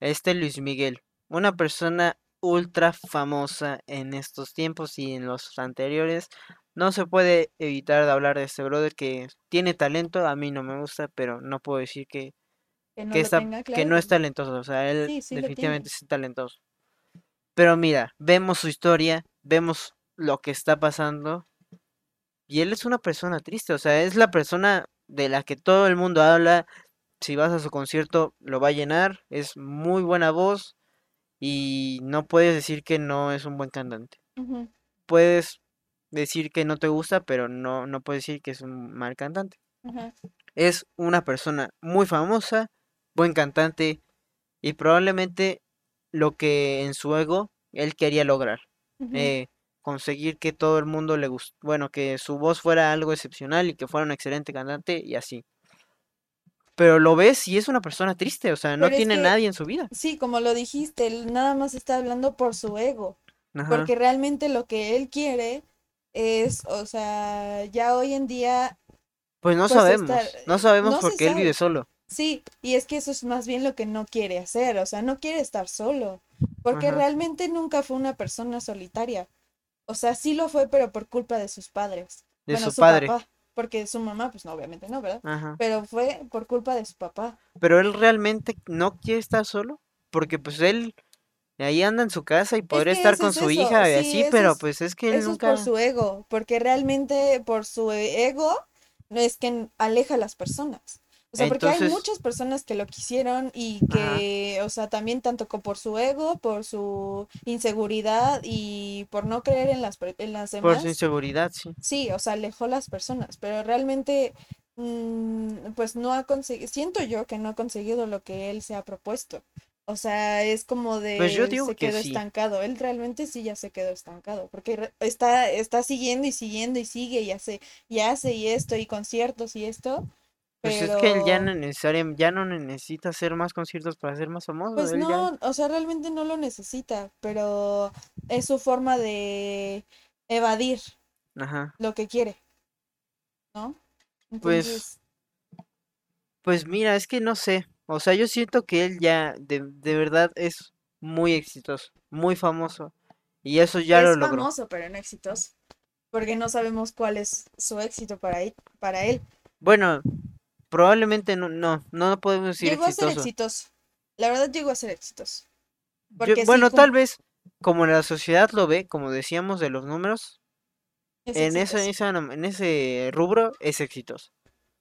A: este Luis Miguel, una persona ultra famosa en estos tiempos y en los anteriores. No se puede evitar de hablar de este brother que tiene talento, a mí no me gusta, pero no puedo decir que,
B: Que no
A: que está,
B: tenga,
A: que no es talentoso, o sea, él
B: sí, sí lo
A: definitivamente es talentoso. Pero mira, vemos su historia, vemos lo que está pasando y él es una persona triste, o sea, es la persona de la que todo el mundo habla. Si vas a su concierto, lo va a llenar, es muy buena voz y no puedes decir que no es un buen cantante. Puedes decir que no te gusta, pero no, no puedes decir que es un mal cantante. Es una persona muy famosa, buen cantante y probablemente lo que en su ego él quería lograr. eh, conseguir que todo el mundo le gustara, bueno, que su voz fuera algo excepcional y que fuera un excelente cantante y así. Pero lo ves y es una persona triste, o sea, no
B: Pero es
A: tiene
B: que,
A: nadie en su vida.
B: sí, como lo dijiste, él nada más está hablando por su ego,
A: Ajá.
B: porque realmente lo que él quiere es, o sea, ya hoy en día,
A: Pues no
B: pues estar,
A: sabemos, no sabemos
B: no se
A: porque él vive solo.
B: Sí, y es que eso es más bien lo que no quiere hacer, o sea, no quiere estar solo, porque
A: Ajá.
B: realmente nunca fue una persona solitaria. O sea, sí lo fue, pero por culpa de sus padres.
A: De
B: Bueno,
A: su
B: su
A: padre.
B: papá, porque su mamá, pues no, obviamente no, ¿verdad?
A: Ajá.
B: Pero fue por culpa de su papá.
A: Pero él realmente no quiere estar solo, porque pues él ahí anda en su casa y
B: Es
A: podría
B: que
A: estar con
B: es
A: su
B: eso,
A: hija y
B: sí,
A: así, pero
B: es,
A: pues es que él
B: eso es por
A: nunca.
B: su ego, porque realmente por su ego no es que aleja a las personas. O sea, porque hay muchas personas que lo quisieron y
A: ajá,
B: que, o sea, también tanto por su ego, por su inseguridad y por no creer en las, en las
A: por su
B: demás,
A: inseguridad, sí.
B: sí, o sea, alejó las personas, pero realmente, mm, pues no ha conseguido, siento yo que no ha conseguido lo que él se ha propuesto. O sea, es como
A: Pues yo
B: de
A: digo
B: se
A: que
B: quedó
A: sí.
B: estancado. Él realmente sí ya se quedó estancado, porque está, está siguiendo y siguiendo y sigue y hace, y hace y esto, y conciertos y esto,
A: Pues es que él ya no necesariamente, ya no necesita hacer más conciertos para ser más famoso,
B: pues
A: él ya,
B: no, o sea, realmente no lo necesita, pero es su forma de evadir
A: ajá.
B: lo que quiere, ¿no?
A: Pues,
B: Entonces,
A: pues mira, es que no sé, o sea, yo siento que él ya de, de verdad es muy exitoso, muy famoso, y eso ya lo
B: es
A: logró.
B: famoso, pero no exitoso, porque no sabemos cuál es su éxito para él, para él.
A: Bueno, probablemente no, no, no podemos decir
B: Llegó a ser
A: exitoso.
B: exitoso. La verdad llegó a ser exitoso.
A: Yo-
B: Porque sí,
A: bueno, tal vez como la sociedad lo ve, como decíamos de los números,
B: es
A: en ese,
B: exitoso.
A: en ese rubro es exitoso.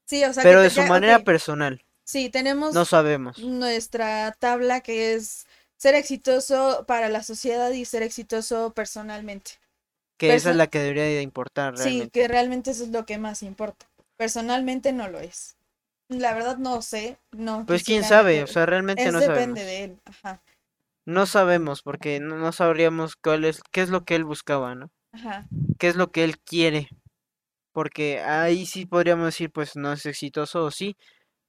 B: Sí, o sea que
A: Pero de su
B: ya,
A: manera personal,
B: sí,
A: no
B: tenemos
A: sabemos.
B: nuestra tabla que es ser exitoso para la sociedad y ser exitoso personalmente.
A: Que esa es la que debería de importar
B: sí, que realmente eso es lo que más importa. Personalmente no lo es. La verdad no sé, no
A: Pues quién sabe, o sea, realmente
B: Es
A: no
B: depende
A: sabemos.
B: de él, ajá,
A: No sabemos porque no, no sabríamos cuál es, qué es lo que él buscaba, ¿no?
B: ajá.
A: ¿Qué es lo que él quiere? Porque ahí sí podríamos decir, pues no es exitoso o sí,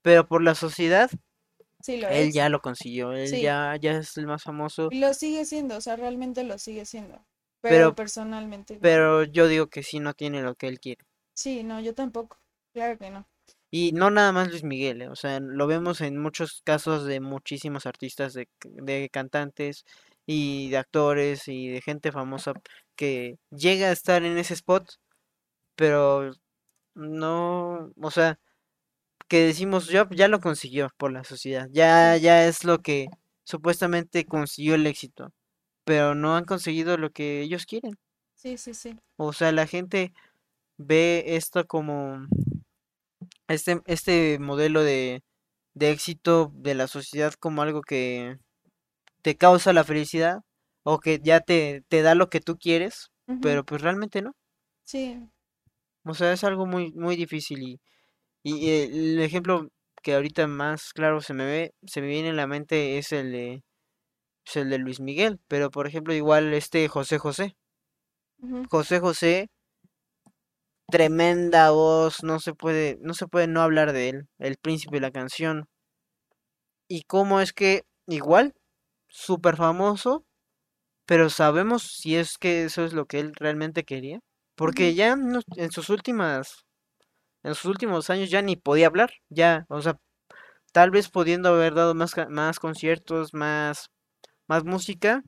A: pero por la sociedad,
B: Sí lo
A: él
B: es.
A: ya lo consiguió, él
B: Sí.
A: ya, ya es el más famoso,
B: Y lo sigue siendo, o sea, realmente lo sigue siendo. Pero
A: pero,
B: personalmente no.
A: pero yo digo que sí no tiene lo que él quiere.
B: Sí, no, yo tampoco. Claro que no.
A: Y no nada más Luis Miguel, ¿eh? O sea, lo vemos en muchos casos de muchísimos artistas, de, de cantantes y de actores y de gente famosa que llega a estar en ese spot, pero no, o sea, que decimos, ya, ya lo consiguió por la sociedad, ya, ya es lo que supuestamente consiguió el éxito, pero no han conseguido lo que ellos quieren.
B: Sí, sí, sí.
A: O sea, la gente ve esto como este, este modelo de, de éxito de la sociedad como algo que te causa la felicidad o que ya te, te da lo que tú quieres, pero pues realmente no.
B: Sí.
A: O sea, es algo muy, muy difícil y, y el ejemplo que ahorita más claro se me ve, se me viene en la mente es el de, es el de Luis Miguel, pero por ejemplo igual este José José. José José, tremenda voz, no se puede, no se puede no hablar de él, el príncipe de la canción. Y cómo es que igual, súper famoso, pero sabemos si es que eso es lo que él realmente quería. Porque ya en sus últimas, en sus últimos años ya ni podía hablar, ya, o sea, tal vez pudiendo haber dado más, más conciertos, más, más música,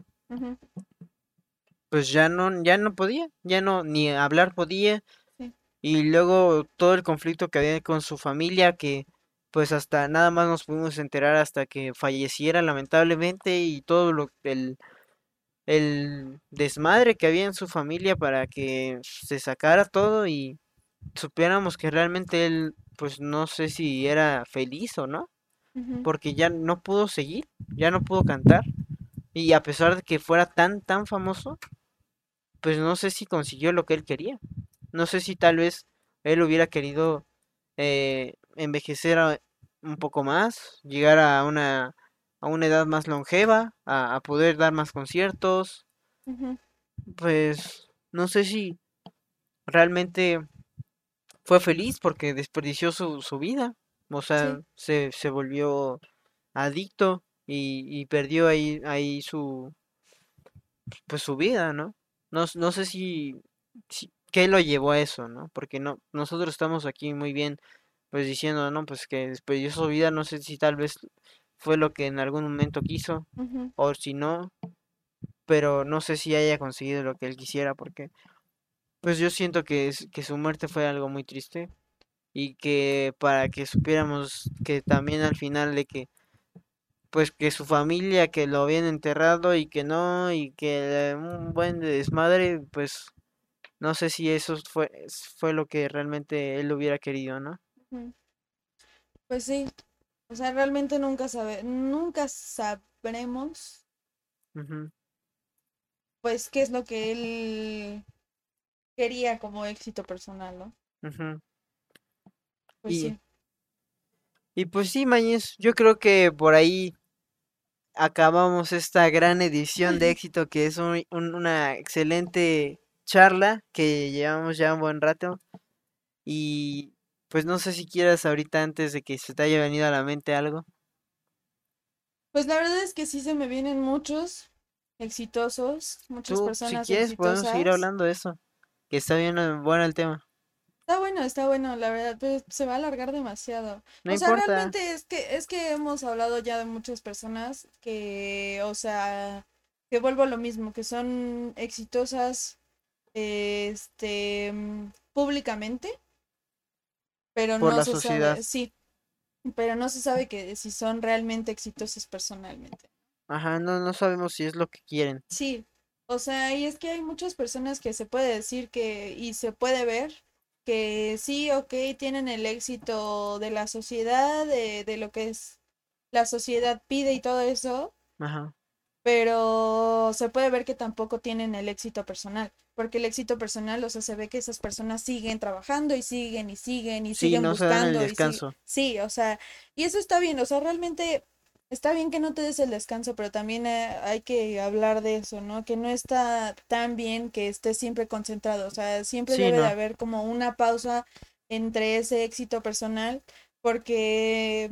A: pues ya no, ya no podía, ya no, ni hablar podía. Y luego todo el conflicto que había con su familia, que pues hasta nada más nos pudimos enterar hasta que falleciera lamentablemente y todo lo el, el desmadre que había en su familia para que se sacara todo y supiéramos que realmente él pues no sé si era feliz o no, porque ya no pudo seguir, ya no pudo cantar y a pesar de que fuera tan tan famoso, pues no sé si consiguió lo que él quería. No sé si tal vez él hubiera querido eh, envejecer a- un poco más, llegar a una, a una edad más longeva, a, a poder dar más conciertos. Pues no sé si realmente fue feliz porque desperdició su, su vida. O sea,
B: Sí.
A: se, se volvió adicto y, y perdió ahí, ahí su, pues su vida, ¿no? No, no sé si, si- qué lo llevó a eso, ¿no? Porque no, nosotros estamos aquí muy bien, pues diciendo, no, pues que desperdició su vida, no sé si tal vez fue lo que en algún momento quiso, o si no, pero no sé si haya conseguido lo que él quisiera, porque pues yo siento que, es- que su muerte fue algo muy triste y que para que supiéramos que también al final de que pues que su familia que lo habían enterrado y que no y que un buen desmadre pues no sé si eso fue fue lo que realmente él hubiera querido, ¿no?
B: Pues sí. O sea, realmente nunca sabe, nunca sabremos, pues, qué es lo que él quería como éxito personal, ¿no? Pues
A: Y,
B: sí.
A: y pues sí, Mañez, yo creo que por ahí acabamos esta gran edición de éxito que es un- un- una excelente charla que llevamos ya un buen rato y pues no sé si quieras ahorita antes de que se te haya venido a la mente algo.
B: Pues la verdad es que sí se me vienen muchos exitosos, muchas
A: Tú, si
B: personas
A: quieres, podemos seguir hablando de eso, que está bien eh, bueno el tema.
B: Está bueno, está bueno, la verdad, pero se va a alargar demasiado.
A: No
B: O sea,
A: importa.
B: realmente es que es que hemos hablado ya de muchas personas que, o sea, que vuelvo a lo mismo, que son exitosas, este, mm, públicamente, pero
A: Por
B: no
A: la
B: se
A: sociedad.
B: sabe, sí, pero no se sabe que si son realmente exitosas personalmente.
A: Ajá, no, no sabemos si es lo que quieren.
B: Sí, o sea, y es que hay muchas personas que se puede decir que, y se puede ver, que sí, ok, tienen el éxito de la sociedad, de, de lo que es la sociedad pide y todo eso,
A: Ajá.
B: Pero se puede ver que tampoco tienen el éxito personal, porque el éxito personal, o sea, se ve que esas personas siguen trabajando y siguen y siguen y
A: Sí,
B: siguen
A: no se dan el
B: buscando y sí,
A: descanso.
B: sí, o sea, y eso está bien, o sea, realmente está bien que no te des el descanso, pero también eh, hay que hablar de eso, ¿no? Que no está tan bien que estés siempre concentrado, o sea, siempre
A: Sí,
B: debe de haber como una pausa entre ese éxito personal, porque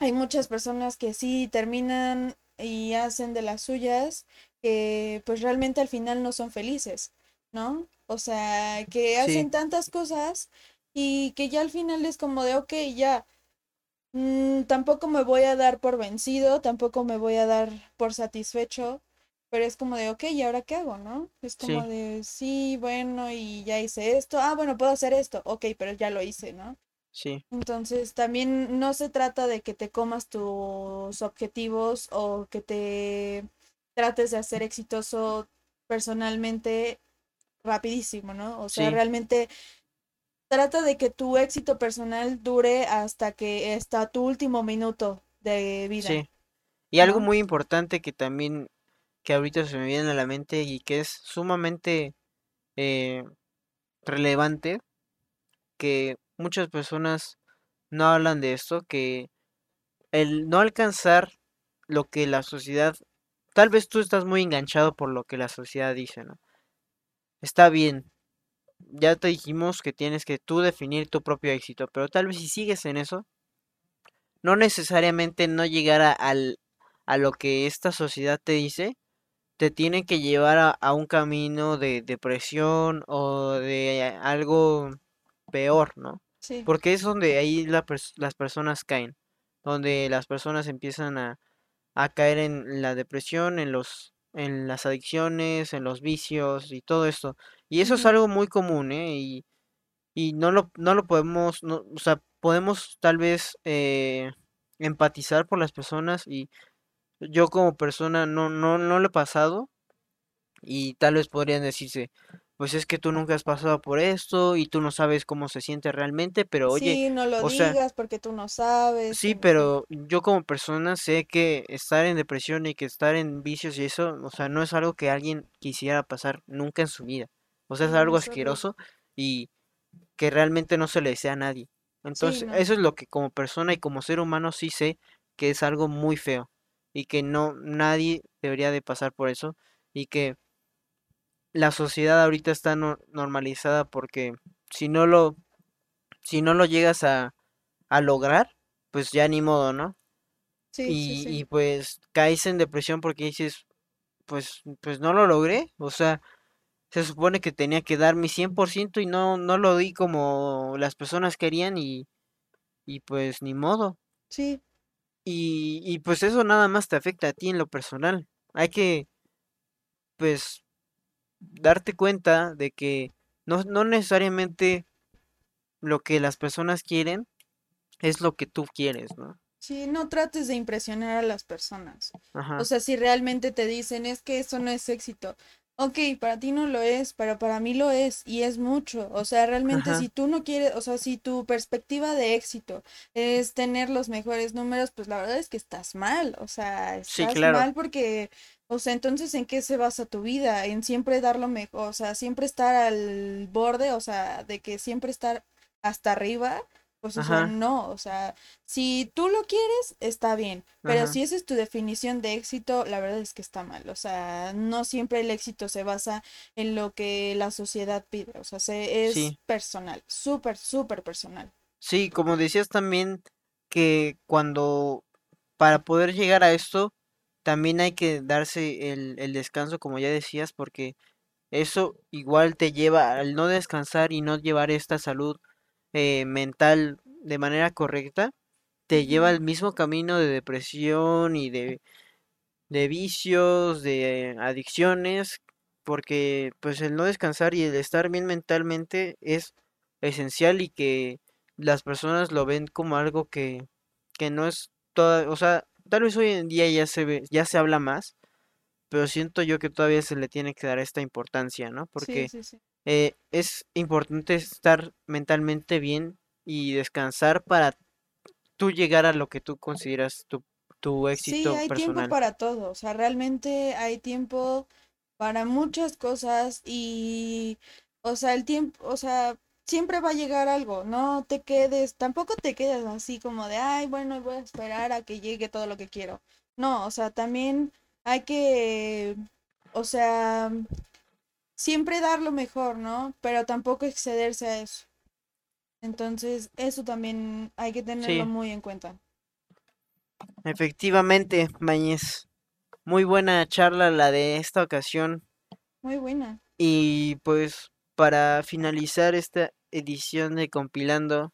B: hay muchas personas que sí terminan y hacen de las suyas, que pues realmente al final no son felices, ¿no? O sea, que hacen
A: Sí,
B: tantas cosas y que ya al final es como de, ok, ya, mm, tampoco me voy a dar por vencido, tampoco me voy a dar por satisfecho, pero es como de, ok, ¿y ahora qué hago, no? Es como
A: sí.
B: de, sí, bueno, y ya hice esto, ah, bueno, puedo hacer esto, ok, pero ya lo hice, ¿no?
A: Sí,
B: Entonces, también no se trata de que te comas tus objetivos o que te trates de hacer exitoso personalmente rapidísimo, ¿no? O sea,
A: sí,
B: realmente trata de que tu éxito personal dure hasta que hasta tu último minuto de vida,
A: sí. Y algo muy importante que también, que ahorita se me viene a la mente y que es sumamente eh, relevante, que muchas personas no hablan de esto, que el no alcanzar lo que la sociedad, tal vez tú estás muy enganchado por lo que la sociedad dice, ¿no? Está bien, ya te dijimos que tienes que tú definir tu propio éxito, pero tal vez si sigues en eso, no necesariamente no llegar a, al, a lo que esta sociedad te dice, te tiene que llevar a, a un camino de depresión o de algo peor, ¿no?
B: Sí,
A: Porque es donde ahí la pers- las personas caen, donde las personas empiezan a, a caer en la depresión, en los, en las adicciones, en los vicios y todo esto. Y eso es algo muy común, ¿eh? Y, y no lo, no lo podemos, no, o sea, podemos tal vez eh, empatizar por las personas y yo como persona no, no, no lo he pasado y tal vez podrían decirse, pues es que tú nunca has pasado por esto y tú no sabes cómo se siente realmente, pero oye,
B: Sí, no lo
A: o sea,
B: digas porque tú no sabes,
A: sí,
B: no
A: pero yo como persona sé que estar en depresión y que estar en vicios y eso, o sea, no es algo que alguien quisiera pasar nunca en su vida. O sea, es algo asqueroso y que realmente no se le desea a nadie. Entonces, eso es lo que como persona y como ser humano sí sé que es algo muy feo y que no nadie debería de pasar por eso y que la sociedad ahorita está no- normalizada porque si no lo si no lo llegas a, a lograr, pues ya ni modo, ¿no?
B: Sí, sí,
A: Y,
B: sí.
A: y pues caes en depresión porque dices, pues, pues no lo logré, o sea, se supone que tenía que dar mi 100% y no, no lo di como las personas querían y, y pues ni modo.
B: Sí,
A: Y, y pues eso nada más te afecta a ti en lo personal. Hay que, pues, darte cuenta de que no, no necesariamente lo que las personas quieren es lo que tú quieres, ¿no?
B: sí, no trates de impresionar a las personas. O
A: Ajá,
B: sea, si realmente te dicen es que eso no es éxito. Ok, para ti no lo es, pero para mí lo es y es mucho. O sea, realmente si tú no quieres, o sea, si tu perspectiva de éxito es tener los mejores números, pues la verdad es que estás mal. O sea,
A: sí,
B: estás
A: claro,
B: mal porque, o sea, entonces ¿en qué se basa tu vida? En siempre dar lo mejor, o sea, siempre estar al borde, o sea, de que siempre estar hasta arriba. Pues,
A: ajá,
B: no, o sea, si tú lo quieres, está bien, pero
A: ajá,
B: si esa es tu definición de éxito, la verdad es que está mal. O sea, no siempre el éxito se basa en lo que la sociedad pide. O sea, se, es
A: sí,
B: personal, súper, súper personal.
A: sí, como decías también que cuando para poder llegar a esto también hay que darse el, el descanso, como ya decías, porque eso igual te lleva al no descansar y no llevar esta salud eh, mental de manera correcta, te lleva al mismo camino de depresión y de, de vicios, de adicciones, porque pues el no descansar y el estar bien mentalmente es esencial y que las personas lo ven como algo que, que no es toda, o sea, tal vez hoy en día ya se ve, ya se habla más, pero siento yo que todavía se le tiene que dar esta importancia, ¿no?
B: Sí,
A: Porque
B: sí, sí.
A: Eh, es importante estar mentalmente bien y descansar para tú llegar a lo que tú consideras tu, tu
B: Sí,
A: éxito
B: hay tiempo
A: personal.
B: para todo. O sea, realmente hay tiempo para muchas cosas y, o sea, el tiempo, o sea, siempre va a llegar algo. No te quedes, tampoco te quedes así como de, ay, bueno, voy a esperar a que llegue todo lo que quiero. No, o sea, también hay que, o sea, siempre dar lo mejor, ¿no? Pero tampoco excederse a eso. Entonces, eso también hay que tenerlo
A: Sí,
B: muy en cuenta.
A: efectivamente, Mañez. Muy buena charla la de esta ocasión.
B: Muy buena.
A: Y pues para finalizar esta edición de Compilando,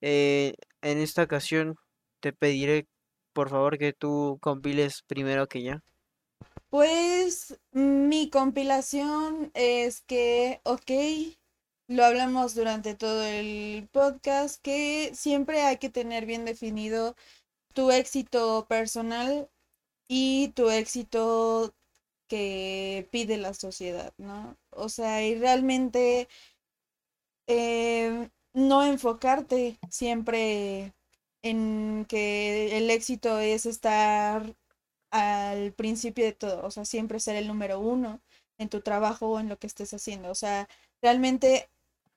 A: eh, en esta ocasión te pediré por favor que tú compiles primero que yo.
B: Pues mi compilación es que, ok, lo hablamos durante todo el podcast, que siempre hay que tener bien definido tu éxito personal y tu éxito que pide la sociedad, ¿no? O sea, y realmente eh, no enfocarte siempre en que el éxito es estar al principio de todo, o sea, siempre ser el número uno en tu trabajo o en lo que estés haciendo. O sea, realmente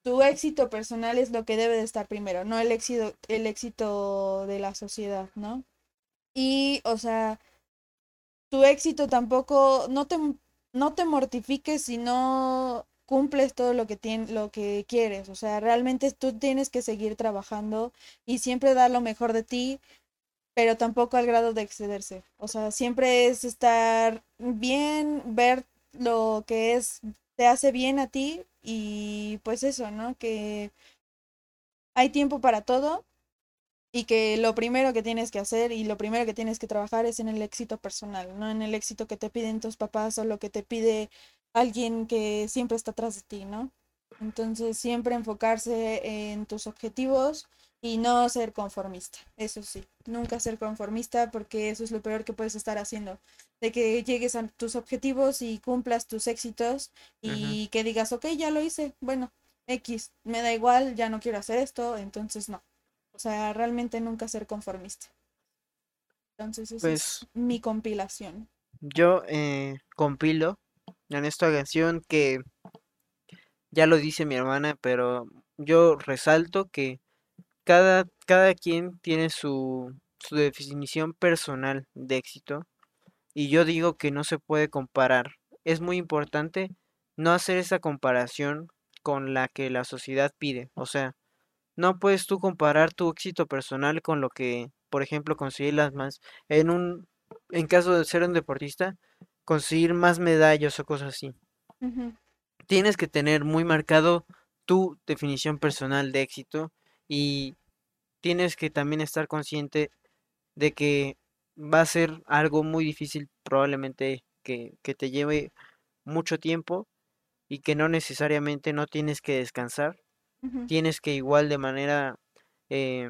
B: tu éxito personal es lo que debe de estar primero, no el éxito, el éxito de la sociedad, ¿no? Y, o sea, tu éxito tampoco, no te, no te mortifiques si no cumples todo lo que, tienes, lo que quieres. O sea, realmente tú tienes que seguir trabajando y siempre dar lo mejor de ti, pero tampoco al grado de excederse. O sea, siempre es estar bien, ver lo que es, te hace bien a ti y pues eso, ¿no? Que hay tiempo para todo y que lo primero que tienes que hacer y lo primero que tienes que trabajar es en el éxito personal, no en el éxito que te piden tus papás o lo que te pide alguien que siempre está atrás de ti, ¿no? Entonces siempre enfocarse en tus objetivos y no ser conformista, eso sí, nunca ser conformista porque eso es lo peor que puedes estar haciendo, de que llegues a tus objetivos y cumplas tus éxitos y que digas, ok, ya lo hice, bueno, X, me da igual, ya no quiero hacer esto, entonces no. O sea, realmente nunca ser conformista. Entonces, esa es
A: Pues
B: mi compilación.
A: yo eh, compilo en esta canción que ya lo dice mi hermana, pero yo resalto que cada, cada quien tiene su, su definición personal de éxito y yo digo que no se puede comparar. Es muy importante no hacer esa comparación con la que la sociedad pide. O sea, no puedes tú comparar tu éxito personal con lo que, por ejemplo, conseguir las más, en un, en caso de ser un deportista, conseguir más medallas o cosas así. Tienes que tener muy marcado tu definición personal de éxito y tienes que también estar consciente de que va a ser algo muy difícil probablemente que, que te lleve mucho tiempo y que no necesariamente no tienes que descansar, tienes que igual de manera eh,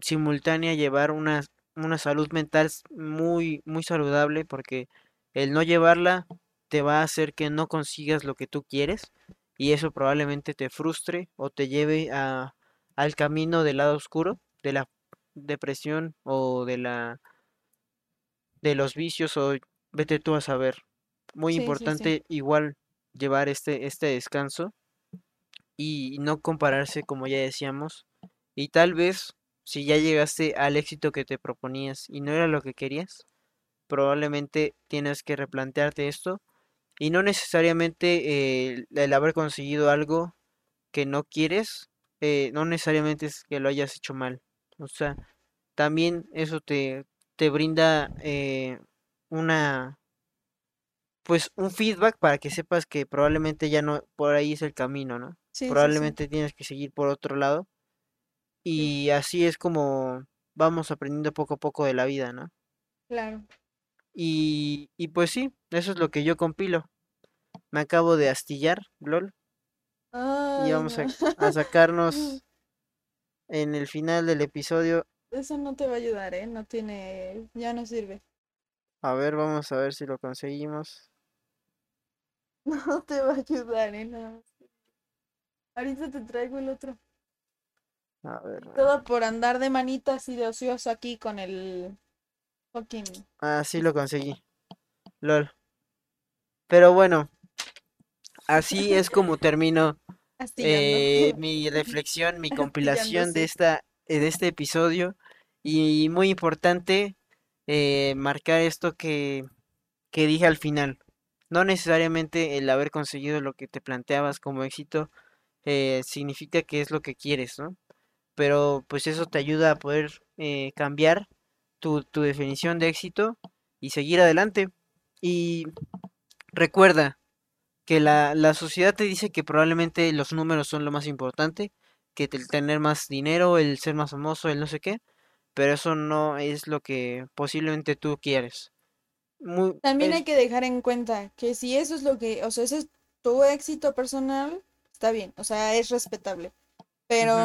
A: simultánea llevar una, una salud mental muy, muy saludable porque el no llevarla te va a hacer que no consigas lo que tú quieres y eso probablemente te frustre o te lleve a, al camino del lado oscuro, de la depresión o de la de los vicios o vete tú a saber. Muy
B: Sí, sí, sí.
A: importante igual llevar este, este descanso y no compararse como ya decíamos. Y tal vez si ya llegaste al éxito que te proponías y no era lo que querías, probablemente tienes que replantearte esto y no necesariamente eh, el haber conseguido algo que no quieres, eh, no necesariamente es que lo hayas hecho mal. O sea, también eso te, te brinda eh, una, pues un feedback para que sepas que probablemente ya no, por ahí es el camino, ¿no?
B: Sí, sí, sí.
A: Probablemente tienes que seguir por otro lado y así es como vamos aprendiendo poco a poco de la vida, ¿no?
B: claro.
A: Y, y pues sí, eso es lo que yo compilo. Me acabo de astillar, LOL, y vamos
B: no.
A: a, a sacarnos en el final del episodio.
B: Eso no te va a ayudar, ¿eh? No tiene, ya no sirve.
A: A ver, vamos a ver si lo conseguimos.
B: No te va a ayudar, ¿eh? No. Ahorita te traigo el otro.
A: A ver.
B: Todo por andar de manitas y de ocioso aquí con el fucking
A: Ah, sí lo conseguí. LOL. Pero bueno, así es como termino eh, mi reflexión, mi compilación de esta, de este episodio. Y muy importante eh, marcar esto que, que dije al final. No necesariamente el haber conseguido lo que te planteabas como éxito eh, significa que es lo que quieres, ¿no? Pero pues eso te ayuda a poder cambiar tu, tu definición de éxito y seguir adelante. Y recuerda que la, la sociedad te dice que probablemente los números son lo más importante, que el tener más dinero, el ser más famoso, el no sé qué, pero eso no es lo que posiblemente tú quieres. Muy,
B: También hay que dejar en cuenta que si eso es lo que, o sea, ese es tu éxito personal, está bien, o sea, es respetable. Pero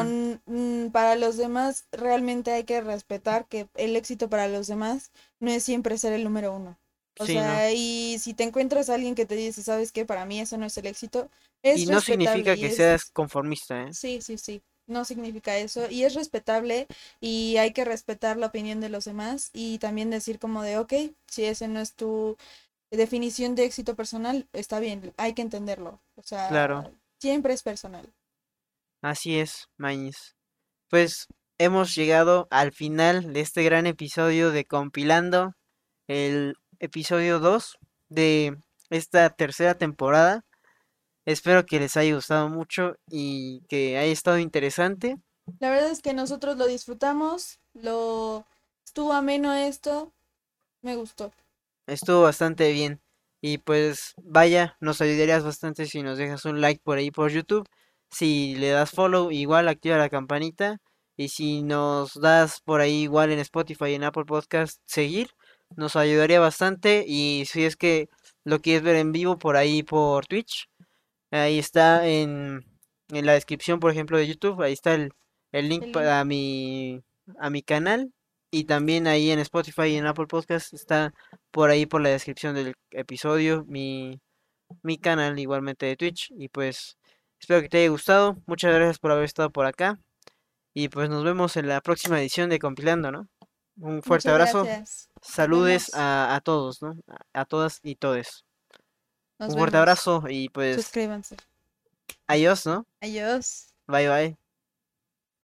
B: para los demás realmente hay que respetar que el éxito para los demás no es siempre ser el número uno. O
A: Sí, ¿no?
B: sea, y si te encuentras a alguien que te dice, ¿sabes qué? Para mí eso no es el éxito, es
A: Y no significa
B: y
A: que
B: es-
A: seas conformista, ¿eh?
B: Sí, sí, sí. No significa eso. Y es respetable y hay que respetar la opinión de los demás y también decir como de, ok, si ese no es tu definición de éxito personal, está bien, hay que entenderlo. O sea,
A: Claro.
B: siempre es personal.
A: Así es, Mañez. Pues hemos llegado al final de este gran episodio de Compilando, el episodio 2 de esta tercera temporada. Espero que les haya gustado mucho y que haya estado interesante.
B: La verdad es que nosotros lo disfrutamos, lo estuvo ameno esto, me gustó.
A: Estuvo bastante bien. Y pues vaya, nos ayudarías bastante si nos dejas un like por ahí por YouTube. Si le das follow, igual activa la campanita. Y si nos das por ahí igual en Spotify y en Apple Podcast seguir, nos ayudaría bastante. Y si es que lo quieres ver en vivo por ahí por Twitch, ahí está en, en la descripción, por ejemplo, de YouTube. Ahí está el, el link para mi, a mi canal. Y también ahí en Spotify y en Apple Podcast está por ahí por la descripción del episodio mi, mi canal igualmente de Twitch. Y pues espero que te haya gustado. Muchas gracias por haber estado por acá. Y pues nos vemos en la próxima edición de Compilando, ¿no? Un fuerte
B: Muchas
A: abrazo.
B: gracias.
A: Saludes a, a todos, ¿no? A, todas y todes.
B: Nos
A: Un fuerte abrazo y pues
B: Suscríbanse.
A: adiós, ¿no?
B: Adiós.
A: Bye bye.